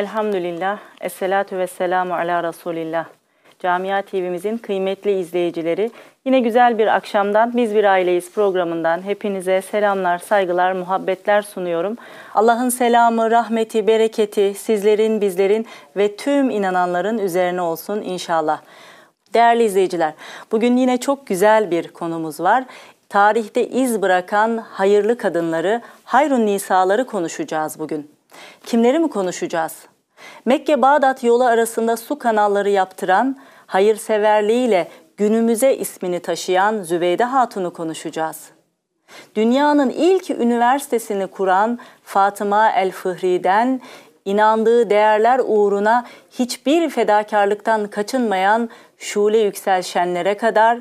Elhamdülillah, Esselatu ve selamu ala Resulillah. Camia TV'mizin kıymetli izleyicileri, yine güzel bir akşamdan Biz Bir Aileyiz programından hepinize selamlar, saygılar, muhabbetler sunuyorum. Allah'ın selamı, rahmeti, bereketi sizlerin, bizlerin ve tüm inananların üzerine olsun inşallah. Değerli izleyiciler, bugün yine çok güzel bir konumuz var. Tarihte iz bırakan hayırlı kadınları, hayrun nisaları konuşacağız bugün. Kimleri mi konuşacağız? Mekke-Bağdat yolu arasında su kanalları yaptıran, hayırseverliğiyle günümüze ismini taşıyan Zübeyde Hatun'u konuşacağız. Dünyanın ilk üniversitesini kuran Fatıma el-Fıhri'den inandığı değerler uğruna hiçbir fedakarlıktan kaçınmayan Şule Yükselşenlere kadar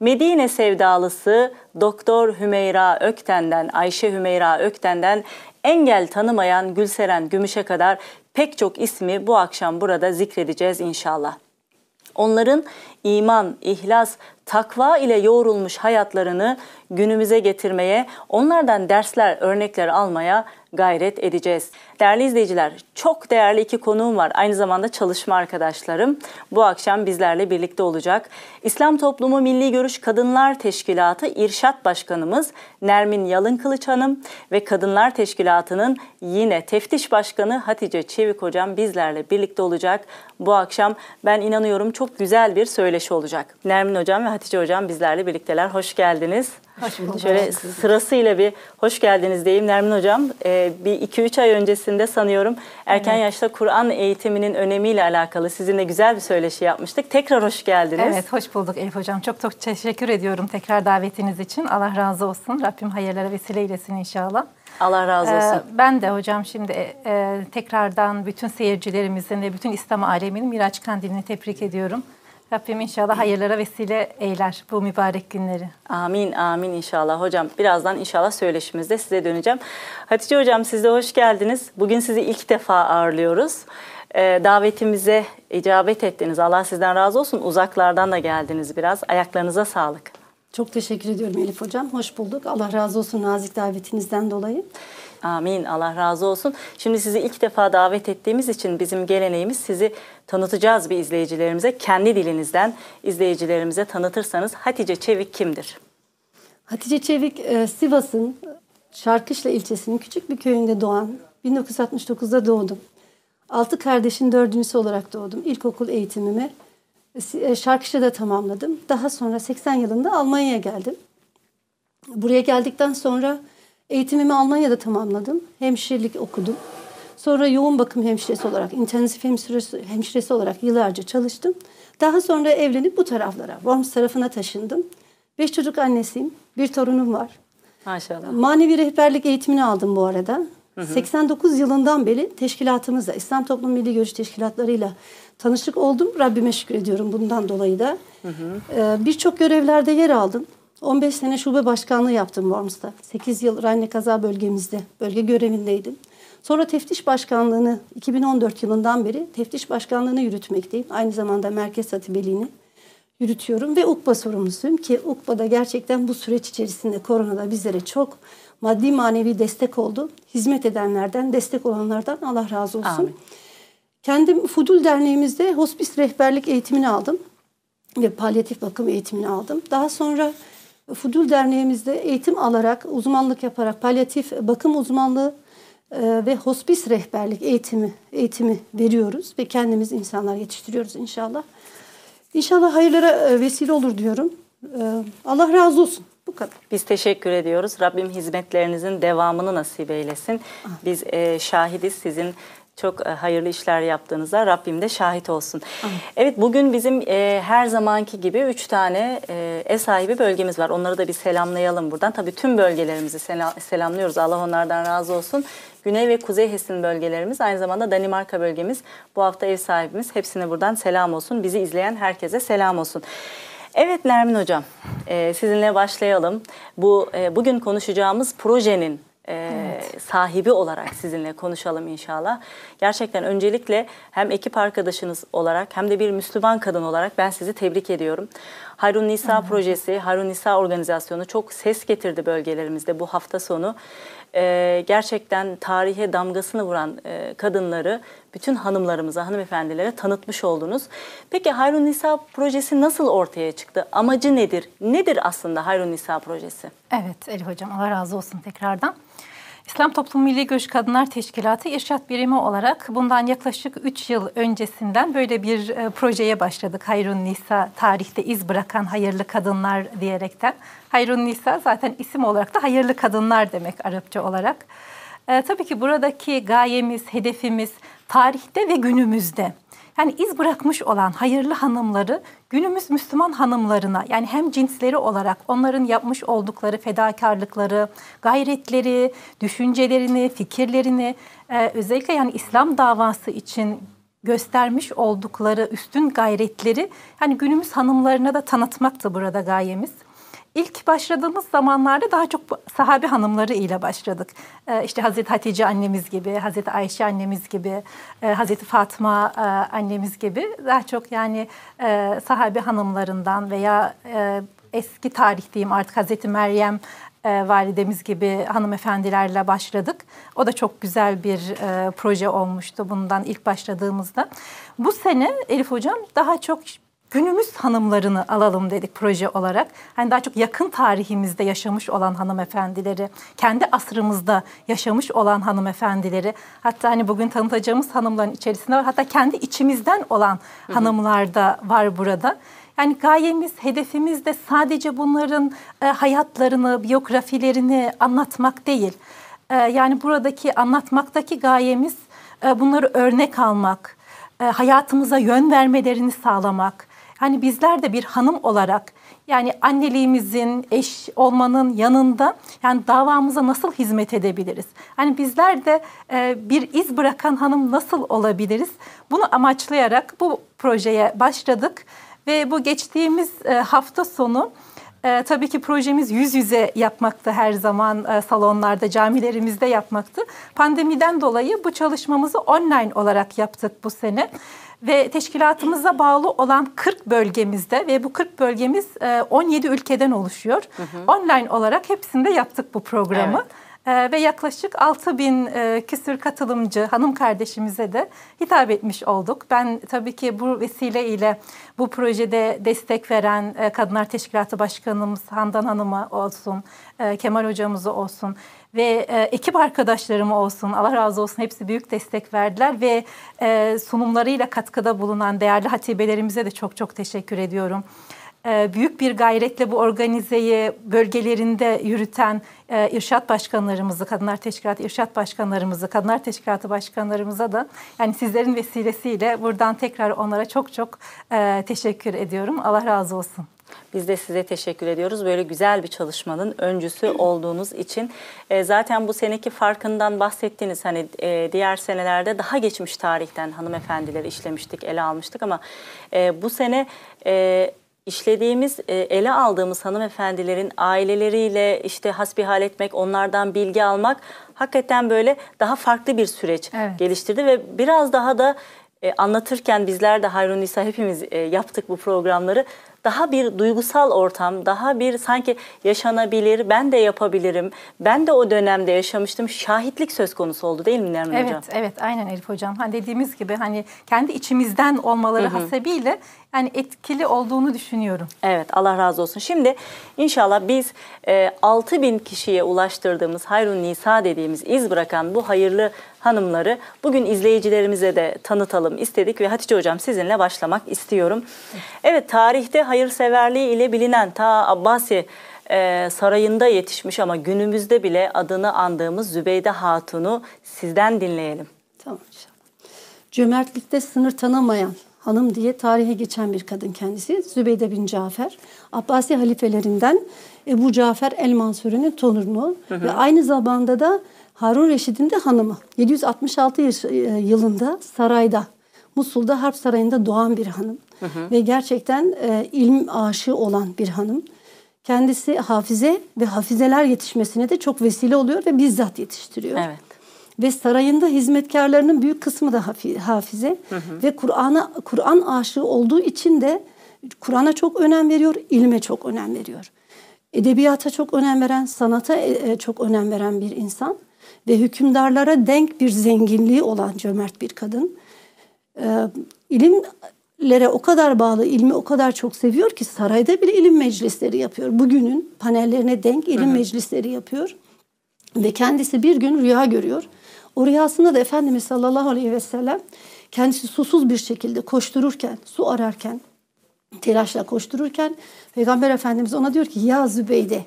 Medine sevdalısı Doktor Hümeyra Ökten'den, Ayşe Hümeyra Ökten'den engel tanımayan Gülseren Gümüş'e kadar pek çok ismi bu akşam burada zikredeceğiz inşallah. Onların iman, ihlas, takva ile yoğrulmuş hayatlarını günümüze getirmeye, onlardan dersler, örnekler almaya gayret edeceğiz. Değerli izleyiciler, çok değerli iki konuğum var. Aynı zamanda çalışma arkadaşlarım. Bu akşam bizlerle birlikte olacak. İslam Toplumu Milli Görüş Kadınlar Teşkilatı İrşat Başkanımız Nermin Yalın Kılıç Hanım ve Kadınlar Teşkilatı'nın yine teftiş başkanı Hatice Çevik Hocam bizlerle birlikte olacak. Bu akşam ben inanıyorum çok güzel bir söyleşi olacak. Nermin Hocam ve Hatice Hocam bizlerle birlikteler. Hoş geldiniz. Hoş bulduk. Şöyle sırasıyla bir hoş geldiniz diyeyim Nermin Hocam. Ee, bir iki üç ay öncesinde sanıyorum erken Evet. yaşta Kur'an eğitiminin önemiyle alakalı sizinle güzel bir söyleşi yapmıştık. Tekrar hoş geldiniz. Evet, hoş bulduk Elif Hocam. Çok çok teşekkür ediyorum tekrar davetiniz için. Allah razı olsun. Rabbim hayırlara vesile eylesin inşallah. Allah razı olsun. Ee, ben de hocam şimdi e, tekrardan bütün seyircilerimizin ve bütün İslam aleminin Miraç Kandilini tebrik ediyorum. Rabbim inşallah hayırlara vesile eyler bu mübarek günleri. Amin amin inşallah hocam. Birazdan inşallah söyleşimizde size döneceğim. Hatice hocam siz de hoş geldiniz. Bugün sizi ilk defa ağırlıyoruz. Ee, davetimize icabet ettiniz. Allah sizden razı olsun. Uzaklardan da geldiniz biraz. Ayaklarınıza sağlık. Çok teşekkür ediyorum Elif Hocam. Hoş bulduk. Allah razı olsun nazik davetinizden dolayı. Amin. Allah razı olsun. Şimdi sizi ilk defa davet ettiğimiz için bizim geleneğimiz sizi tanıtacağız bir izleyicilerimize. Kendi dilinizden izleyicilerimize tanıtırsanız Hatice Çevik kimdir? Hatice Çevik, e, Sivas'ın Şarkışla ilçesinin küçük bir köyünde doğan, 1969'da doğdum. Altı kardeşin dördüncüsü olarak doğdum. İlkokul eğitimimi e, Şarkışla'da tamamladım. Daha sonra 80 yılında Almanya'ya geldim. Buraya geldikten sonra eğitimimi Almanya'da tamamladım. Hemşirelik okudum. Sonra yoğun bakım hemşiresi olarak, intensif hemşiresi, hemşiresi olarak yıllarca çalıştım. Daha sonra evlenip bu taraflara, Worms tarafına taşındım. Beş çocuk annesiyim, bir torunum var. Maşallah. Manevi rehberlik eğitimini aldım bu arada. 89 yılından beri teşkilatımızla, İslam Toplum Milli Görüş Teşkilatlarıyla tanışık oldum. Rabbime şükür ediyorum bundan dolayı da. Ee, Birçok görevlerde yer aldım. 15 sene şube başkanlığı yaptım Worms'ta. 8 yıl Rhein Kaza bölgemizde, bölge görevindeydim. Sonra teftiş başkanlığını 2014 yılından beri teftiş başkanlığını yürütmekteyim. Aynı zamanda merkez hatibeliğini yürütüyorum ve UKBA sorumlusuyum ki UKBA'da gerçekten bu süreç içerisinde koronada bizlere çok maddi manevi destek oldu. Hizmet edenlerden, destek olanlardan Allah razı olsun. Amin. Kendim Fudul Derneğimizde hospis rehberlik eğitimini aldım ve palyatif bakım eğitimini aldım. Daha sonra Fudul Derneğimizde eğitim alarak, uzmanlık yaparak palyatif bakım uzmanlığı e, ve hospis rehberlik eğitimi eğitimi veriyoruz ve kendimiz insanlar yetiştiriyoruz inşallah. İnşallah hayırlara e, vesile olur diyorum. E, Allah razı olsun. Bu kadar. Biz teşekkür ediyoruz. Rabbim hizmetlerinizin devamını nasip eylesin. Biz e, şahidiz sizin çok e, hayırlı işler yaptığınıza. Rabbim de şahit olsun. Evet bugün bizim e, her zamanki gibi üç tane e, ev sahibi bölgemiz var. Onları da bir selamlayalım buradan. Tabii tüm bölgelerimizi sela- selamlıyoruz. Allah onlardan razı olsun. Güney ve Kuzey Hesin bölgelerimiz, aynı zamanda Danimarka bölgemiz. Bu hafta ev sahibimiz. Hepsine buradan selam olsun. Bizi izleyen herkese selam olsun. Evet Nermin Hocam, e, sizinle başlayalım. Bu e, bugün konuşacağımız projenin e, Evet. sahibi olarak sizinle konuşalım inşallah. Gerçekten öncelikle hem ekip arkadaşınız olarak hem de bir Müslüman kadın olarak ben sizi tebrik ediyorum. Hayrun Nisa projesi, Hayrun Nisa organizasyonu çok ses getirdi bölgelerimizde bu hafta sonu. Ee, gerçekten tarihe damgasını vuran e, kadınları bütün hanımlarımıza, hanımefendilere tanıtmış oldunuz. Peki Hayrun Nisa projesi nasıl ortaya çıktı? Amacı nedir? Nedir aslında Hayrun Nisa projesi? Evet Elif Hocam Allah razı olsun tekrardan. İslam Toplum Milli Görüş Kadınlar Teşkilatı İrşat Birimi olarak bundan yaklaşık 3 yıl öncesinden böyle bir e, projeye başladık. Hayrun Nisa tarihte iz bırakan hayırlı kadınlar diyerekten. Hayrun Nisa zaten isim olarak da hayırlı kadınlar demek Arapça olarak. E, tabii ki buradaki gayemiz, hedefimiz tarihte ve günümüzde. Yani iz bırakmış olan hayırlı hanımları günümüz Müslüman hanımlarına yani hem cinsleri olarak onların yapmış oldukları fedakarlıkları, gayretleri, düşüncelerini, fikirlerini e, özellikle yani İslam davası için göstermiş oldukları üstün gayretleri yani günümüz hanımlarına da tanıtmaktı burada gayemiz. İlk başladığımız zamanlarda daha çok sahabe hanımları ile başladık. Ee, işte Hazreti Hatice annemiz gibi, Hazreti Ayşe annemiz gibi, e, Hazreti Fatma e, annemiz gibi daha çok yani e, sahabe hanımlarından veya e, eski tarih diyeyim artık Hazreti Meryem validemiz gibi hanımefendilerle başladık. O da çok güzel bir proje olmuştu bundan ilk başladığımızda. Bu sene Elif Hocam daha çok günümüz hanımlarını alalım dedik proje olarak. Hani daha çok yakın tarihimizde yaşamış olan hanımefendileri, kendi asrımızda yaşamış olan hanımefendileri, hatta hani bugün tanıtacağımız hanımların içerisinde var. Hatta kendi içimizden olan hanımlar da var burada. Yani gayemiz, hedefimiz de sadece bunların e, hayatlarını, biyografilerini anlatmak değil. E, yani buradaki anlatmaktaki gayemiz e, bunları örnek almak, e, hayatımıza yön vermelerini sağlamak. Hani bizler de bir hanım olarak yani anneliğimizin, eş olmanın yanında yani davamıza nasıl hizmet edebiliriz? Hani bizler de e, bir iz bırakan hanım nasıl olabiliriz? Bunu amaçlayarak bu projeye başladık ve bu geçtiğimiz e, hafta sonu e, tabii ki projemiz yüz yüze yapmaktı her zaman e, salonlarda, camilerimizde yapmaktı. Pandemiden dolayı bu çalışmamızı online olarak yaptık bu sene ve teşkilatımıza bağlı olan 40 bölgemizde ve bu 40 bölgemiz 17 e, ülkeden oluşuyor. Hı hı. Online olarak hepsinde yaptık bu programı. Evet. Ee, ve yaklaşık 6 bin e, küsür katılımcı hanım kardeşimize de hitap etmiş olduk. Ben tabii ki bu vesileyle bu projede destek veren e, Kadınlar Teşkilatı Başkanımız Handan Hanım'a olsun, e, Kemal Hocamızı olsun ve e, ekip arkadaşlarım olsun Allah razı olsun hepsi büyük destek verdiler ve sunumlarıyla katkıda bulunan değerli hatibelerimize de çok çok teşekkür ediyorum. E, büyük bir gayretle bu organizeyi bölgelerinde yürüten e, irşat başkanlarımızı, Kadınlar Teşkilatı irşat başkanlarımızı, Kadınlar Teşkilatı başkanlarımıza da yani sizlerin vesilesiyle buradan tekrar onlara çok çok e, teşekkür ediyorum. Allah razı olsun. Biz de size teşekkür ediyoruz. Böyle güzel bir çalışmanın öncüsü olduğunuz için. E, zaten bu seneki farkından bahsettiniz. Hani e, diğer senelerde daha geçmiş tarihten hanımefendileri işlemiştik, ele almıştık ama e, bu sene e, işlediğimiz, e, ele aldığımız hanımefendilerin aileleriyle işte hasbihal etmek, onlardan bilgi almak hakikaten böyle daha farklı bir süreç evet. geliştirdi ve biraz daha da e, anlatırken bizler de Hayrun Nisa hepimiz e, yaptık bu programları daha bir duygusal ortam, daha bir sanki yaşanabilir, ben de yapabilirim, ben de o dönemde yaşamıştım, şahitlik söz konusu oldu değil mi Nermin evet, Hocam? Evet, evet aynen Elif Hocam. Hani dediğimiz gibi hani kendi içimizden olmaları hı hı. hasebiyle yani etkili olduğunu düşünüyorum. Evet Allah razı olsun. Şimdi inşallah biz e, 6 bin kişiye ulaştırdığımız Hayrun Nisa dediğimiz iz bırakan bu hayırlı hanımları bugün izleyicilerimize de tanıtalım istedik ve Hatice Hocam sizinle başlamak istiyorum. Evet tarihte hayırseverliği ile bilinen ta Abbasi e, sarayında yetişmiş ama günümüzde bile adını andığımız Zübeyde Hatun'u sizden dinleyelim. Tamam inşallah. Cömertlikte sınır tanımayan hanım diye tarihe geçen bir kadın kendisi. Zübeyde bin Cafer. Abbasi halifelerinden Ebu Cafer el Mansur'un torunu ve aynı zamanda da Harun Reşid'in de hanımı. 766 e, yılında sarayda, Musul'da Harp Sarayı'nda doğan bir hanım. Hı hı. Ve gerçekten e, ilim aşığı olan bir hanım. kendisi hafize ve hafizeler yetişmesine de çok vesile oluyor ve bizzat yetiştiriyor. Evet. Ve sarayında hizmetkarlarının büyük kısmı da hafize hı hı. ve Kur'an'a Kur'an aşığı olduğu için de Kur'an'a çok önem veriyor, ilme çok önem veriyor. Edebiyata çok önem veren, sanata e, e, çok önem veren bir insan ve hükümdarlara denk bir zenginliği olan cömert bir kadın. Ee, ilimlere o kadar bağlı, ilmi o kadar çok seviyor ki sarayda bile ilim meclisleri yapıyor. Bugünün panellerine denk ilim hı hı. meclisleri yapıyor. Ve kendisi bir gün rüya görüyor. O rüyasında da Efendimiz sallallahu aleyhi ve sellem kendisi susuz bir şekilde koştururken, su ararken, telaşla koştururken Peygamber Efendimiz ona diyor ki ya Zübeyde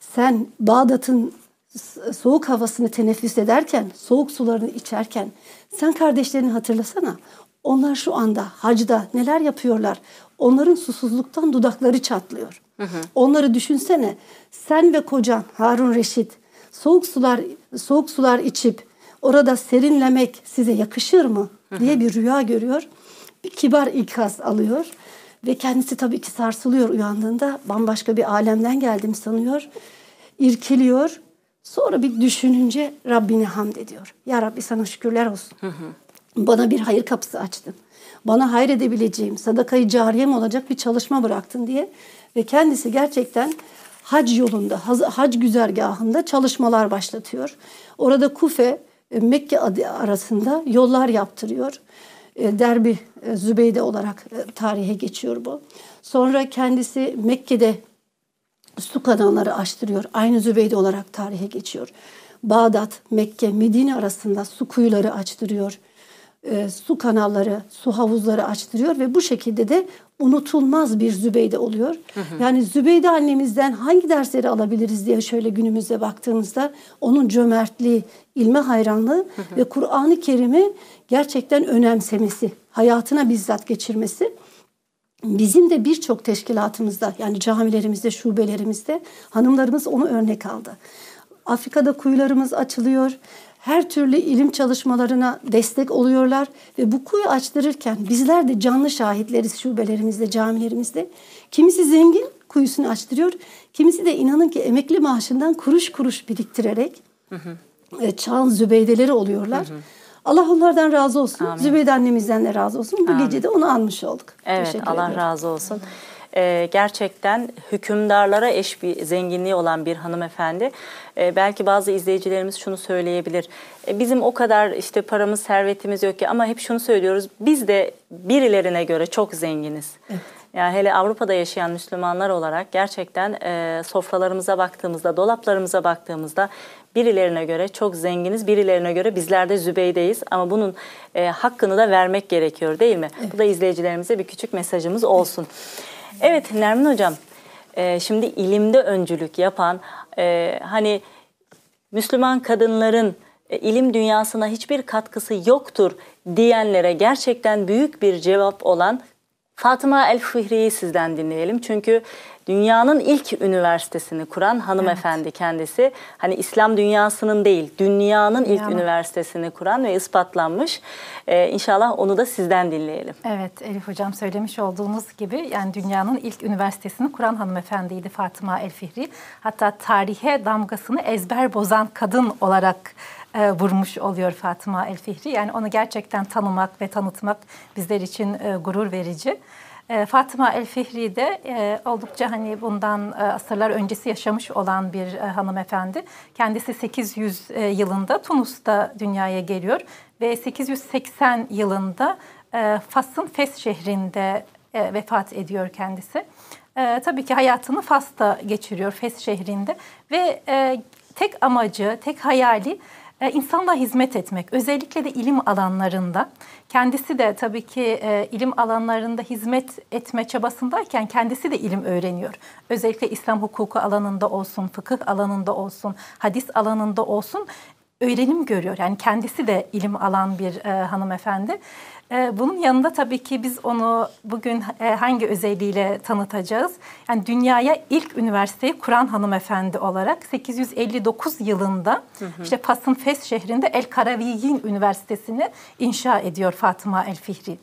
sen Bağdat'ın soğuk havasını teneffüs ederken, soğuk sularını içerken sen kardeşlerini hatırlasana. Onlar şu anda hacda neler yapıyorlar? Onların susuzluktan dudakları çatlıyor. Hı hı. Onları düşünsene. Sen ve kocan Harun Reşit soğuk sular soğuk sular içip orada serinlemek size yakışır mı diye bir rüya görüyor. Bir kibar ikaz alıyor ve kendisi tabii ki sarsılıyor uyandığında. Bambaşka bir alemden geldim sanıyor. İrkiliyor. Sonra bir düşününce Rabbine hamd ediyor. Ya Rabbi sana şükürler olsun. Bana bir hayır kapısı açtın. Bana hayır edebileceğim, sadakayı cariyem olacak bir çalışma bıraktın diye. Ve kendisi gerçekten hac yolunda, hac güzergahında çalışmalar başlatıyor. Orada Kufe, e, Mekke arasında yollar yaptırıyor. E, Derbi e, Zübeyde olarak tarihe geçiyor bu. Sonra kendisi Mekke'de su kanalları açtırıyor. Aynı Zübeyde olarak tarihe geçiyor. Bağdat, Mekke, Medine arasında su kuyuları açtırıyor. su kanalları, su havuzları açtırıyor ve bu şekilde de unutulmaz bir Zübeyde oluyor. Hı hı. Yani Zübeyde annemizden hangi dersleri alabiliriz diye şöyle günümüze baktığımızda onun cömertliği, ilme hayranlığı hı hı. ve Kur'an-ı Kerim'i gerçekten önemsemesi, hayatına bizzat geçirmesi. Bizim de birçok teşkilatımızda yani camilerimizde, şubelerimizde hanımlarımız onu örnek aldı. Afrika'da kuyularımız açılıyor her türlü ilim çalışmalarına destek oluyorlar ve bu kuyu açtırırken bizler de canlı şahitleriz şubelerimizde, camilerimizde. Kimisi zengin kuyusunu açtırıyor, kimisi de inanın ki emekli maaşından kuruş kuruş biriktirerek hı hı. E, çağın zübeydeleri oluyorlar. Hı hı. Allah onlardan razı olsun. Amin. Zübeyde annemizden de razı olsun. Bu Amin. gece de onu anmış olduk. Evet Teşekkür Allah ediyorum. razı olsun e, gerçekten hükümdarlara eş bir zenginliği olan bir hanımefendi. E, belki bazı izleyicilerimiz şunu söyleyebilir. E, bizim o kadar işte paramız, servetimiz yok ki ama hep şunu söylüyoruz. Biz de birilerine göre çok zenginiz. Evet. Yani hele Avrupa'da yaşayan Müslümanlar olarak gerçekten e, sofralarımıza baktığımızda, dolaplarımıza baktığımızda birilerine göre çok zenginiz, birilerine göre bizler de zübeydeyiz. Ama bunun e, hakkını da vermek gerekiyor değil mi? Evet. Bu da izleyicilerimize bir küçük mesajımız olsun. Evet. Nermin Hocam, e, şimdi ilimde öncülük yapan, e, hani Müslüman kadınların e, ilim dünyasına hiçbir katkısı yoktur diyenlere gerçekten büyük bir cevap olan Fatıma El Fihri'yi sizden dinleyelim. Çünkü dünyanın ilk üniversitesini kuran hanımefendi evet. kendisi. Hani İslam dünyasının değil, dünyanın, ilk üniversitesini kuran ve ispatlanmış. Ee, inşallah onu da sizden dinleyelim. Evet Elif Hocam söylemiş olduğunuz gibi yani dünyanın ilk üniversitesini kuran hanımefendiydi Fatıma El Fihri. Hatta tarihe damgasını ezber bozan kadın olarak e, vurmuş oluyor Fatıma El Fihri. Yani onu gerçekten tanımak ve tanıtmak bizler için e, gurur verici. E, Fatıma El Fihri de e, oldukça hani bundan e, asırlar öncesi yaşamış olan bir e, hanımefendi. Kendisi 800 e, yılında Tunus'ta dünyaya geliyor ve 880 yılında Fas'ın Fes şehrinde vefat ediyor kendisi. Tabii ki hayatını Fas'ta geçiriyor, Fes şehrinde ve tek amacı, tek hayali e, insanlığa hizmet etmek, özellikle de ilim alanlarında. Kendisi de tabii ki e, ilim alanlarında hizmet etme çabasındayken kendisi de ilim öğreniyor. Özellikle İslam hukuku alanında olsun, fıkıh alanında olsun, hadis alanında olsun öğrenim görüyor. Yani kendisi de ilim alan bir e, hanımefendi. E, bunun yanında tabii ki biz onu bugün e, hangi özelliğiyle tanıtacağız? Yani dünyaya ilk üniversiteyi kuran hanımefendi olarak 859 yılında hı hı. işte Fas'ın Fes şehrinde El Karaviyin Üniversitesi'ni inşa ediyor Fatıma El Fihri.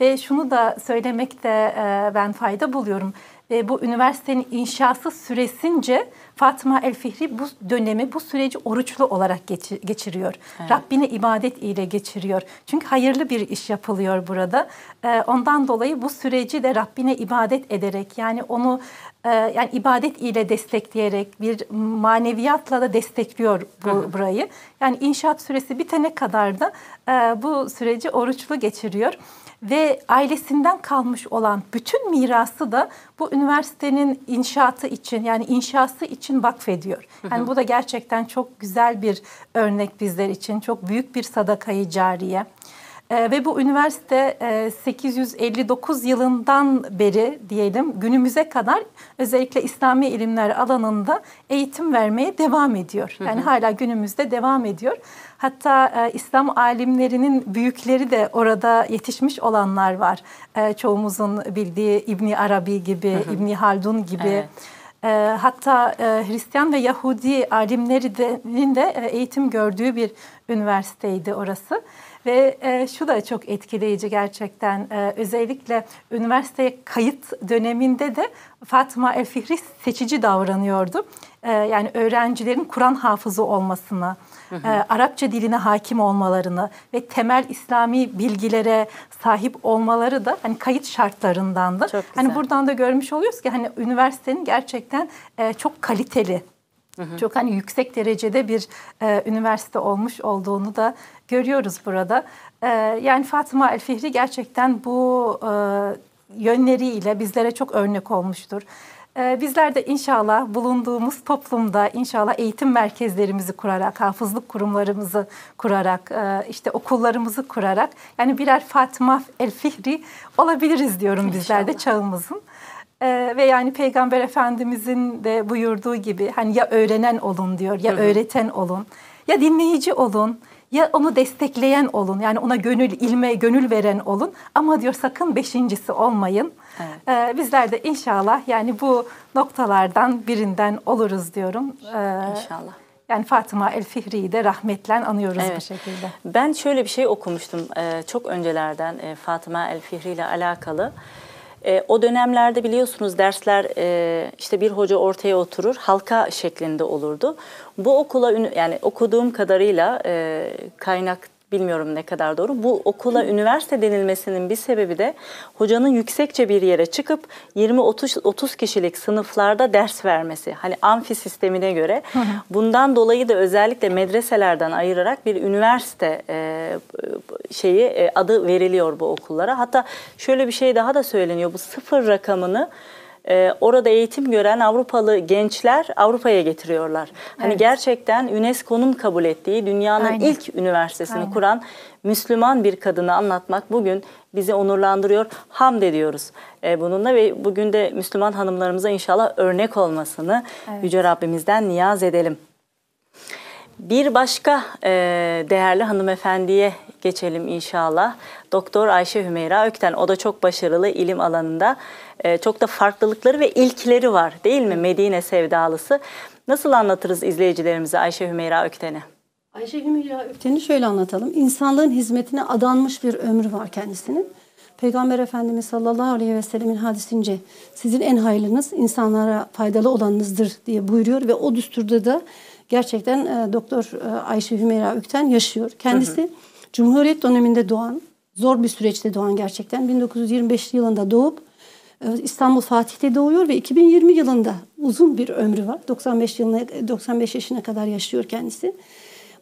Ve şunu da söylemekte e, ben fayda buluyorum. bu üniversitenin inşası süresince Fatıma El Fihri bu dönemi, bu süreci oruçlu olarak geçiriyor. Evet. Rabbine ibadet ile geçiriyor. Çünkü hayırlı bir iş yapılıyor burada. Ee, ondan dolayı bu süreci de Rabbine ibadet ederek yani onu e, yani ibadet ile destekleyerek bir maneviyatla da destekliyor bu, burayı. Yani inşaat süresi bitene kadar da e, bu süreci oruçlu geçiriyor ve ailesinden kalmış olan bütün mirası da bu üniversitenin inşaatı için yani inşası için vakfediyor. Yani bu da gerçekten çok güzel bir örnek bizler için. Çok büyük bir sadakayı cariye. Ee, ve bu üniversite e, 859 yılından beri diyelim günümüze kadar özellikle İslami ilimler alanında eğitim vermeye devam ediyor. Yani hı hı. hala günümüzde devam ediyor. Hatta e, İslam alimlerinin büyükleri de orada yetişmiş olanlar var. E, çoğumuzun bildiği İbni Arabi gibi, hı hı. İbni Haldun gibi. Evet. E, hatta e, Hristiyan ve Yahudi alimlerinin de e, eğitim gördüğü bir üniversiteydi orası. Ve e, şu da çok etkileyici gerçekten. E, özellikle üniversiteye kayıt döneminde de Fatma El Fihri seçici davranıyordu. E, yani öğrencilerin Kur'an hafızı hı. E, Arapça diline hakim olmalarını ve temel İslami bilgilere sahip olmaları da hani kayıt şartlarındandı. Hani buradan da görmüş oluyoruz ki hani üniversitenin gerçekten e, çok kaliteli Hı hı. Çok hani yüksek derecede bir e, üniversite olmuş olduğunu da görüyoruz burada. E, yani Fatıma El Fihri gerçekten bu e, yönleriyle bizlere çok örnek olmuştur. E, bizler de inşallah bulunduğumuz toplumda inşallah eğitim merkezlerimizi kurarak, hafızlık kurumlarımızı kurarak, e, işte okullarımızı kurarak yani birer Fatıma El Fihri olabiliriz diyorum inşallah. bizler de çağımızın. Ee, ve yani Peygamber Efendimizin de buyurduğu gibi hani ya öğrenen olun diyor ya öğreten olun ya dinleyici olun ya onu destekleyen olun yani ona gönül ilme gönül veren olun ama diyor sakın beşincisi olmayın. Evet. Ee, bizler de inşallah yani bu noktalardan birinden oluruz diyorum. Ee, inşallah. Yani Fatıma El Fihri'yi de rahmetle anıyoruz evet. bu şekilde. Ben şöyle bir şey okumuştum e, çok öncelerden e, Fatıma El Fihri ile alakalı. E, o dönemlerde biliyorsunuz dersler e, işte bir hoca ortaya oturur, halka şeklinde olurdu. Bu okula yani okuduğum kadarıyla e, kaynak bilmiyorum ne kadar doğru. Bu okula üniversite denilmesinin bir sebebi de hocanın yüksekçe bir yere çıkıp 20-30 30 kişilik sınıflarda ders vermesi. Hani amfi sistemine göre. Bundan dolayı da özellikle medreselerden ayırarak bir üniversite e, şeyi e, adı veriliyor bu okullara. Hatta şöyle bir şey daha da söyleniyor. Bu sıfır rakamını e, orada eğitim gören Avrupalı gençler Avrupa'ya getiriyorlar. Hani evet. gerçekten UNESCO'nun kabul ettiği dünyanın Aynen. ilk üniversitesini Aynen. kuran Müslüman bir kadını anlatmak bugün bizi onurlandırıyor. Hamd ediyoruz e, bununla ve bugün de Müslüman hanımlarımıza inşallah örnek olmasını evet. Yüce Rabbimizden niyaz edelim. Bir başka e, değerli hanımefendiye geçelim inşallah. Doktor Ayşe Hümeyra Ökten. O da çok başarılı ilim alanında. E, çok da farklılıkları ve ilkleri var değil mi? Medine sevdalısı. Nasıl anlatırız izleyicilerimize Ayşe Hümeyra Ökten'i? Ayşe Hümeyra Ökten'i şöyle anlatalım. İnsanlığın hizmetine adanmış bir ömrü var kendisinin. Peygamber Efendimiz sallallahu aleyhi ve sellemin hadisince sizin en hayırlınız insanlara faydalı olanınızdır diye buyuruyor ve o düsturda da gerçekten e, Doktor e, Ayşe Hümeyra Ökten yaşıyor. Kendisi hı hı. Cumhuriyet döneminde doğan, zor bir süreçte doğan gerçekten 1925 yılında doğup e, İstanbul Fatih'te doğuyor ve 2020 yılında uzun bir ömrü var. 95 yılına 95 yaşına kadar yaşıyor kendisi.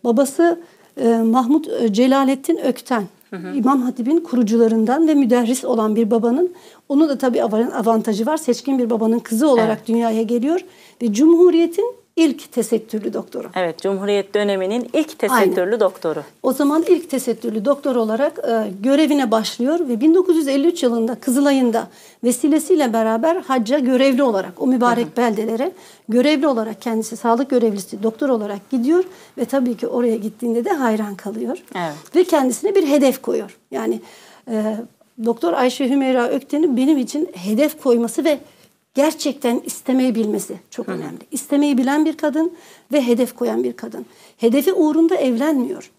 Babası e, Mahmut e, Celalettin Ökten. Hı hı. İmam Hatip'in kurucularından ve müderris olan bir babanın onun da tabii avantajı var. Seçkin bir babanın kızı olarak evet. dünyaya geliyor ve Cumhuriyet'in ilk tesettürlü doktoru. Evet, Cumhuriyet döneminin ilk tesettürlü Aynen. doktoru. O zaman ilk tesettürlü doktor olarak e, görevine başlıyor ve 1953 yılında Kızılay'ında vesilesiyle beraber hacca görevli olarak o mübarek hı hı. beldelere görevli olarak kendisi sağlık görevlisi doktor olarak gidiyor ve tabii ki oraya gittiğinde de hayran kalıyor. Evet. Ve kendisine bir hedef koyuyor. Yani e, Doktor Ayşe Hümeyra Ökten'in benim için hedef koyması ve gerçekten istemeyi bilmesi çok Hı. önemli. İstemeyi bilen bir kadın ve hedef koyan bir kadın. Hedefi uğrunda evlenmiyor.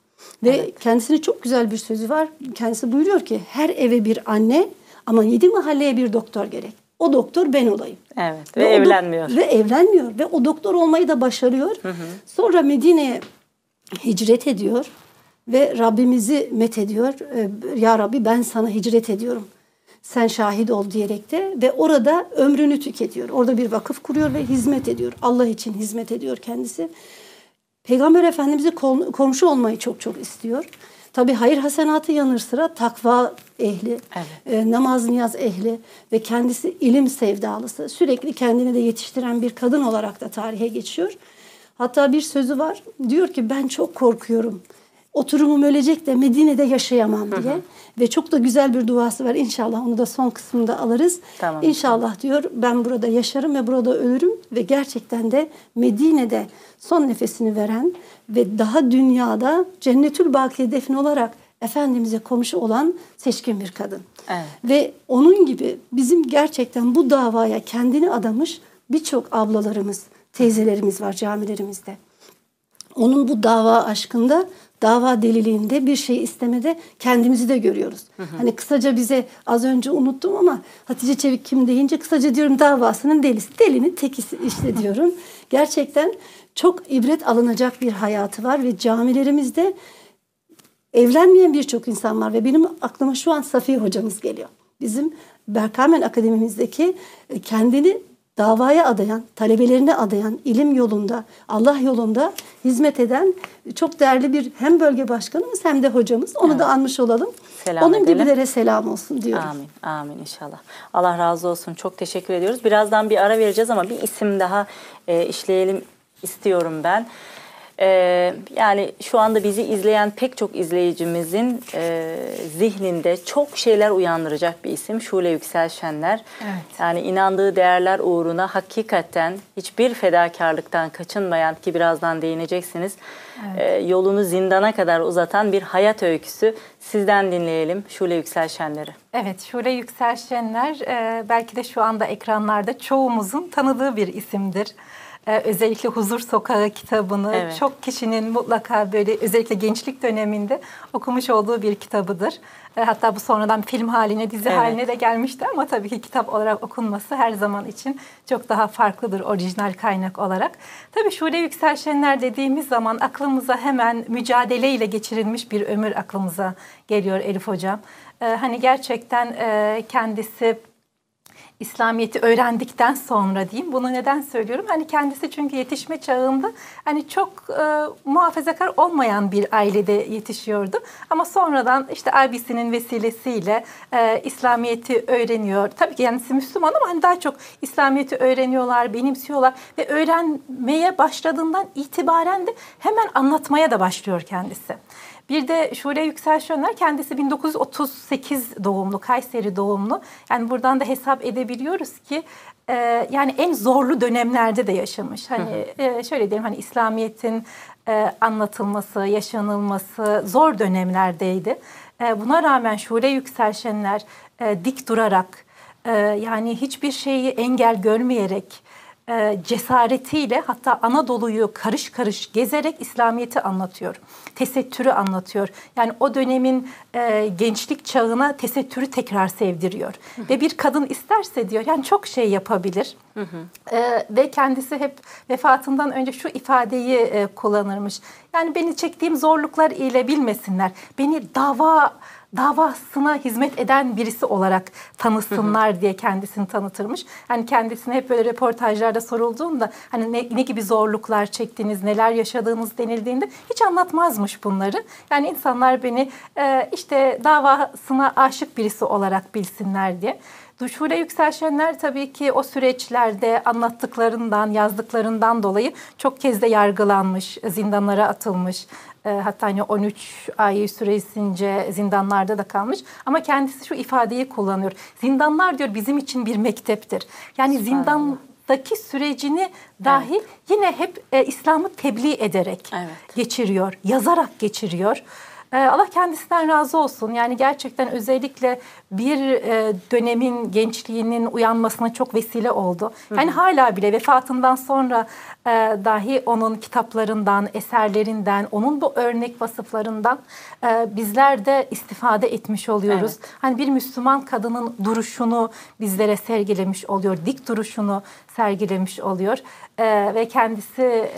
Ve evet. kendisine çok güzel bir sözü var. Kendisi buyuruyor ki her eve bir anne ama yedi mahalleye bir doktor gerek. o doktor ben olayım. Evet ve, do- evlenmiyor. Ve evlenmiyor ve o doktor olmayı da başarıyor. Sonra Medine'ye hicret ediyor ve Rabbimizi met ediyor. Ee, Ya Rabbi ben sana hicret ediyorum. Sen şahit ol diyerek de ve orada ömrünü tüketiyor. Orada bir vakıf kuruyor ve hizmet ediyor. Allah için hizmet ediyor kendisi. Peygamber Efendimiz'e kol- komşu olmayı çok çok istiyor. Tabi hayır hasenatı yanır sıra takva ehli, Evet. e, namaz niyaz ehli ve kendisi ilim sevdalısı. Sürekli kendini de yetiştiren bir kadın olarak da tarihe geçiyor. Hatta bir sözü var. Diyor ki ben çok korkuyorum. Oturumum ölecek de Medine'de yaşayamam diye. Ve çok da güzel bir duası var. İnşallah onu da son kısmında alırız. Tamam. İnşallah diyor ben burada yaşarım ve burada ölürüm ve gerçekten de Medine'de son nefesini veren ve daha dünyada Cennetül Bakiye defin olarak Efendimiz'e komşu olan seçkin bir kadın. Evet. Ve onun gibi bizim gerçekten bu davaya kendini adamış birçok ablalarımız, teyzelerimiz var camilerimizde. Onun bu dava aşkında, dava deliliğinde bir şey istemede kendimizi de görüyoruz. Hani kısaca bize az önce unuttum ama Hatice Çevik kim deyince kısaca diyorum davasının delisi. Delinin tekisi işte diyorum. Gerçekten çok ibret alınacak bir hayatı var ve camilerimizde evlenmeyen birçok insan var ve benim aklıma şu an Safiye hocamız geliyor. Bizim Berkamen Akademimizdeki e, kendini davaya adayan, talebelerine adayan, ilim yolunda, Allah yolunda hizmet eden çok değerli bir hem bölge başkanımız hem de hocamız. Onu da anmış olalım. Selam Onun edelim. gibilere selam olsun diyorum. Amin, amin inşallah. Allah razı olsun. Çok teşekkür ediyoruz. Birazdan bir ara vereceğiz ama bir isim daha e, işleyelim istiyorum ben. E, yani şu anda bizi izleyen pek çok izleyicimizin e, zihninde çok şeyler uyandıracak bir isim Şule Yüksel Şenler. Evet. Yani inandığı değerler uğruna hakikaten hiçbir fedakarlıktan kaçınmayan ki birazdan değineceksiniz. e, yolunu zindana kadar uzatan bir hayat öyküsü. Sizden dinleyelim Şule Yüksel Şenler'i. Evet, Şule Yüksel Şenler e, belki de şu anda ekranlarda çoğumuzun tanıdığı bir isimdir. E, özellikle Huzur Sokağı kitabını Evet. çok kişinin mutlaka böyle özellikle gençlik döneminde okumuş olduğu bir kitabıdır. E, hatta bu sonradan film haline, dizi Evet. haline de gelmişti ama tabii ki kitap olarak okunması her zaman için çok daha farklıdır orijinal kaynak olarak. Tabii Şule Yüksel Şenler dediğimiz zaman aklımıza hemen mücadeleyle geçirilmiş bir ömür aklımıza geliyor Elif Hocam. E, hani gerçekten e, kendisi İslamiyet'i öğrendikten sonra diyeyim. Bunu neden söylüyorum? Hani kendisi çünkü yetişme çağında hani çok e, muhafazakar olmayan bir ailede yetişiyordu. Ama sonradan işte abisinin vesilesiyle e, İslamiyet'i öğreniyor. Tabii ki kendisi Müslüman ama hani daha çok İslamiyet'i öğreniyorlar, benimsiyorlar ve öğrenmeye başladığından itibaren de hemen anlatmaya da başlıyor kendisi. Bir de Şule Yüksel Şöner kendisi 1938 doğumlu, Kayseri doğumlu. Yani buradan da hesap edebiliyoruz ki e, yani en zorlu dönemlerde de yaşamış. Hani e, şöyle diyelim hani İslamiyet'in e, anlatılması, yaşanılması zor dönemlerdeydi. E, buna rağmen Şule Yüksel Şenler e, dik durarak e, yani hiçbir şeyi engel görmeyerek cesaretiyle hatta Anadolu'yu karış karış gezerek İslamiyet'i anlatıyor. Tesettürü anlatıyor. Yani o dönemin e, gençlik çağına tesettürü tekrar sevdiriyor. Ve bir kadın isterse diyor yani çok şey yapabilir. E, ve kendisi hep vefatından önce şu ifadeyi e, kullanırmış. Yani beni çektiğim zorluklar ile bilmesinler. Beni dava davasına hizmet eden birisi olarak tanısınlar diye kendisini tanıtırmış. Hani kendisine hep böyle röportajlarda sorulduğunda hani ne, ne gibi zorluklar çektiğiniz, neler yaşadığınız denildiğinde hiç anlatmazmış bunları. Yani insanlar beni e, işte davasına aşık birisi olarak bilsinler diye. Şule Yüksel Şenler tabii ki o süreçlerde anlattıklarından, yazdıklarından dolayı çok kez de yargılanmış, zindanlara atılmış. E, hatta hani 13 ay süresince zindanlarda da kalmış. Ama kendisi şu ifadeyi kullanıyor. Zindanlar diyor bizim için bir mekteptir. Yani zindandaki sürecini dahi yine hep e, İslam'ı tebliğ ederek Evet. geçiriyor, yazarak geçiriyor. Ee, Allah kendisinden razı olsun. Yani gerçekten özellikle bir e, dönemin gençliğinin uyanmasına çok vesile oldu. Yani hala bile vefatından sonra e, dahi onun kitaplarından, eserlerinden, onun bu örnek vasıflarından e, bizler de istifade etmiş oluyoruz. Evet. Hani bir Müslüman kadının duruşunu bizlere sergilemiş oluyor, dik duruşunu sergilemiş oluyor ve kendisi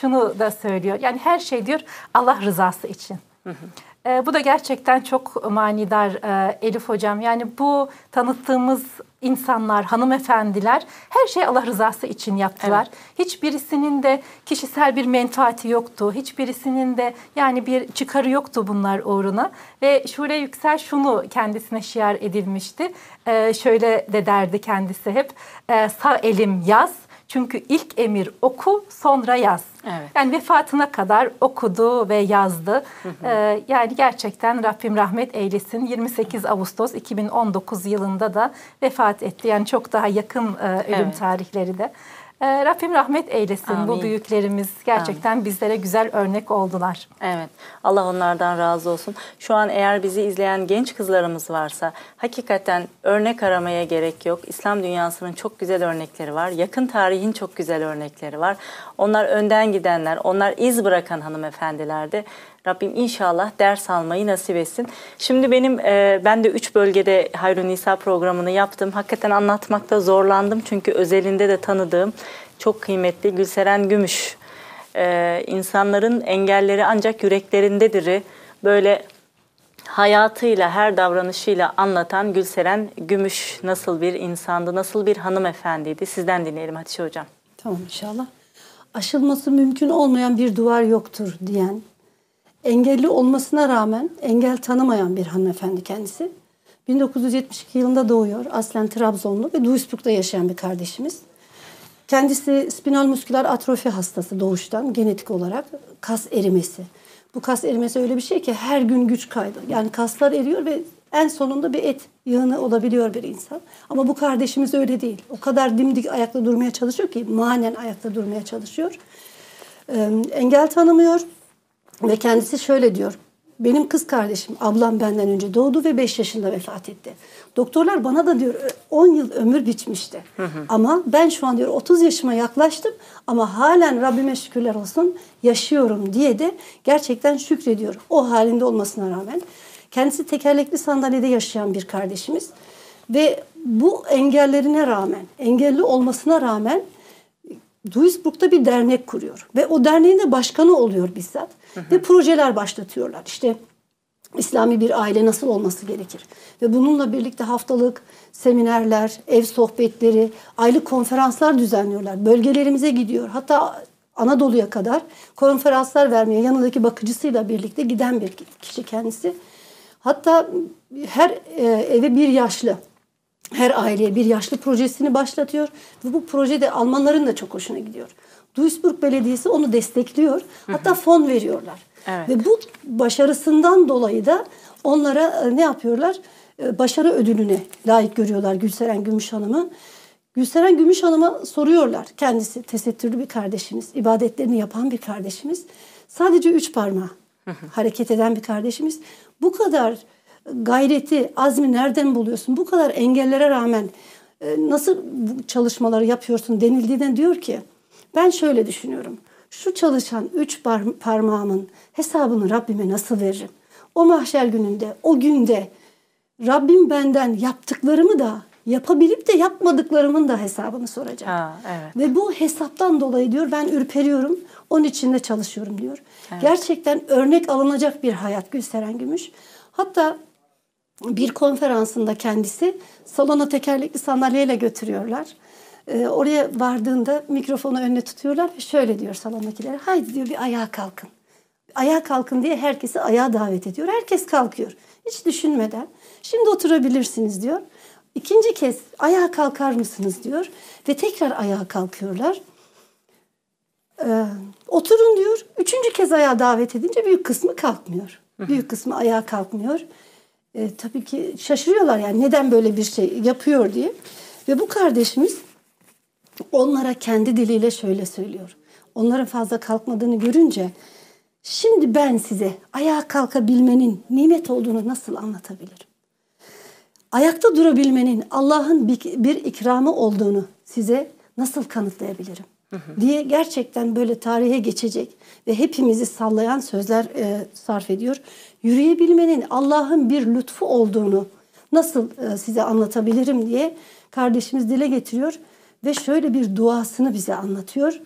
şunu da söylüyor. Yani her şey diyor Allah rızası için. E, bu da gerçekten çok manidar e, Elif Hocam. Yani bu tanıttığımız insanlar, hanımefendiler her şey Allah rızası için yaptılar. Hiçbirisinin de kişisel bir menfaati yoktu. Hiçbirisinin de yani bir çıkarı yoktu bunlar uğruna. Ve Şule Yüksel şunu kendisine şiar edilmişti. E, şöyle de derdi kendisi hep. E, sağ elim yaz. Çünkü ilk emir oku sonra yaz. Evet. Yani vefatına kadar okudu ve yazdı. Ee, yani gerçekten Rabbim rahmet eylesin. 28 Ağustos 2019 yılında da vefat etti. Yani çok daha yakın e, ölüm Evet. tarihleri de. Ee, Rabbim rahmet eylesin. Bu Amin. büyüklerimiz gerçekten bizlere güzel örnek oldular. Evet. Allah onlardan razı olsun. Şu an eğer bizi izleyen genç kızlarımız varsa hakikaten örnek aramaya gerek yok. İslam dünyasının çok güzel örnekleri var. Yakın tarihin çok güzel örnekleri var. Onlar önden gidenler, onlar iz bırakan hanımefendilerdi. Rabbim inşallah ders almayı nasip etsin. Şimdi benim e, ben de üç bölgede Hayrun Nisa programını yaptım. Hakikaten anlatmakta zorlandım çünkü özelinde de tanıdığım çok kıymetli Gülseren Gümüş ee, insanların engelleri ancak yüreklerindedir'i böyle hayatıyla, her davranışıyla anlatan Gülseren Gümüş nasıl bir insandı, nasıl bir hanımefendiydi? Sizden dinleyelim Hatice Hocam. Tamam inşallah. Aşılması mümkün olmayan bir duvar yoktur diyen, engelli olmasına rağmen engel tanımayan bir hanımefendi kendisi. 1972 yılında doğuyor. Aslen Trabzonlu ve Duisburg'da yaşayan bir kardeşimiz. Kendisi spinal musküler atrofi hastası doğuştan genetik olarak kas erimesi. Bu kas erimesi öyle bir şey ki her gün güç kaybı. Yani kaslar eriyor ve en sonunda bir et yığını olabiliyor bir insan. Ama bu kardeşimiz öyle değil. O kadar dimdik ayakta durmaya çalışıyor ki manen ayakta durmaya çalışıyor. Ee, engel tanımıyor ve kendisi şöyle diyor. Benim kız kardeşim, ablam benden önce doğdu ve 5 yaşında vefat etti. Doktorlar bana da diyor 10 yıl ömür biçmişti. Ama ben şu an diyor 30 yaşıma yaklaştım ama halen Rabbime şükürler olsun yaşıyorum diye de gerçekten şükrediyor. O halinde olmasına rağmen. Kendisi tekerlekli sandalyede yaşayan bir kardeşimiz. Ve bu engellerine rağmen, engelli olmasına rağmen Duisburg'da bir dernek kuruyor. Ve o derneğin de başkanı oluyor bizzat. Ve projeler başlatıyorlar. İşte İslami bir aile nasıl olması gerekir? Ve bununla birlikte haftalık seminerler, ev sohbetleri, aylık konferanslar düzenliyorlar. Bölgelerimize gidiyor. Hatta Anadolu'ya kadar konferanslar vermeye yanındaki bakıcısıyla birlikte giden bir kişi kendisi. Hatta her e, eve bir yaşlı, her aileye bir yaşlı projesini başlatıyor. Ve bu projede Almanların da çok hoşuna gidiyor. Duisburg Belediyesi onu destekliyor. Hatta fon veriyorlar. Evet. Ve bu başarısından dolayı da onlara e, ne yapıyorlar? E, Başarı ödülüne layık görüyorlar Gülseren Gümüş Hanım'ı. Gülseren Gümüş Hanım'a soruyorlar. Kendisi tesettürlü bir kardeşimiz, ibadetlerini yapan bir kardeşimiz. Sadece üç parmağı hareket eden bir kardeşimiz. Bu kadar gayreti, azmi nereden buluyorsun? Bu kadar engellere rağmen e, nasıl bu çalışmaları yapıyorsun denildiğinden diyor ki ben şöyle düşünüyorum. Şu çalışan üç par- parmağımın hesabını Rabbime nasıl veririm? O mahşer gününde, o günde Rabbim benden yaptıklarımı da yapabilip de yapmadıklarımın da hesabını soracak. Ha, evet. Ve bu hesaptan dolayı diyor ben ürperiyorum. Onun için de çalışıyorum diyor. Gerçekten örnek alınacak bir hayat Gülseren Gümüş. Hatta bir konferansında kendisi salona tekerlekli sandalyeyle götürüyorlar. Ee, oraya vardığında mikrofonu önüne tutuyorlar ve şöyle diyor salondakilere. Haydi diyor bir ayağa kalkın. Ayağa kalkın diye herkesi ayağa davet ediyor. Herkes kalkıyor. Hiç düşünmeden. Şimdi oturabilirsiniz diyor. İkinci kez ayağa kalkar mısınız diyor. Ve tekrar ayağa kalkıyorlar. Ee, oturun diyor. Üçüncü kez ayağa davet edince büyük kısmı kalkmıyor. Büyük kısmı ayağa kalkmıyor. Ee, tabii ki şaşırıyorlar yani neden böyle bir şey yapıyor diye. Ve bu kardeşimiz onlara kendi diliyle şöyle söylüyor. Onların fazla kalkmadığını görünce Şimdi ben size ayağa kalkabilmenin nimet olduğunu nasıl anlatabilirim? Ayakta durabilmenin Allah'ın bir, ikramı olduğunu size nasıl kanıtlayabilirim? diye gerçekten böyle tarihe geçecek ve hepimizi sallayan sözler e, sarf ediyor. Yürüyebilmenin Allah'ın bir lütfu olduğunu nasıl e, size anlatabilirim diye kardeşimiz dile getiriyor ve şöyle bir duasını bize anlatıyor.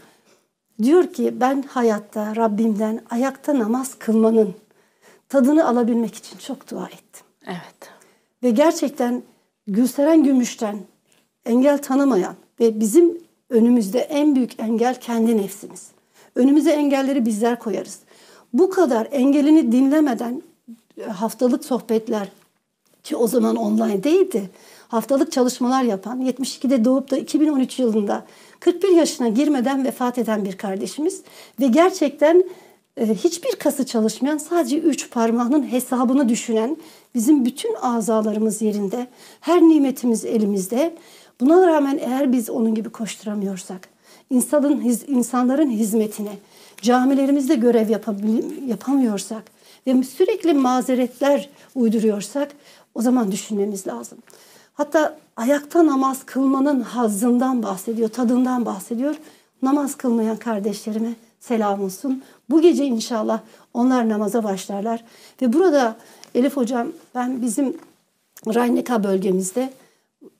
Diyor ki ben hayatta Rabbimden ayakta namaz kılmanın tadını alabilmek için çok dua ettim. Evet. Ve gerçekten Gülseren Gümüş'ten engel tanımayan ve bizim önümüzde en büyük engel kendi nefsimiz. Önümüze engelleri bizler koyarız. Bu kadar engelini dinlemeden e, haftalık sohbetler ki o zaman online değildi. Haftalık çalışmalar yapan 72'de doğup da 2013 yılında 41 yaşına girmeden vefat eden bir kardeşimiz ve gerçekten e, hiçbir kası çalışmayan sadece üç parmağının hesabını düşünen bizim bütün azalarımız yerinde, her nimetimiz elimizde. Buna rağmen eğer biz onun gibi koşturamıyorsak, insanın insanların hizmetine, camilerimizde görev yapamıyorsak ve sürekli mazeretler uyduruyorsak o zaman düşünmemiz lazım. Hatta ayakta namaz kılmanın hazzından bahsediyor, tadından bahsediyor. Namaz kılmayan kardeşlerime selam olsun. Bu gece inşallah onlar namaza başlarlar. Ve burada Elif Hocam ben bizim Rhein-Neckar bölgemizde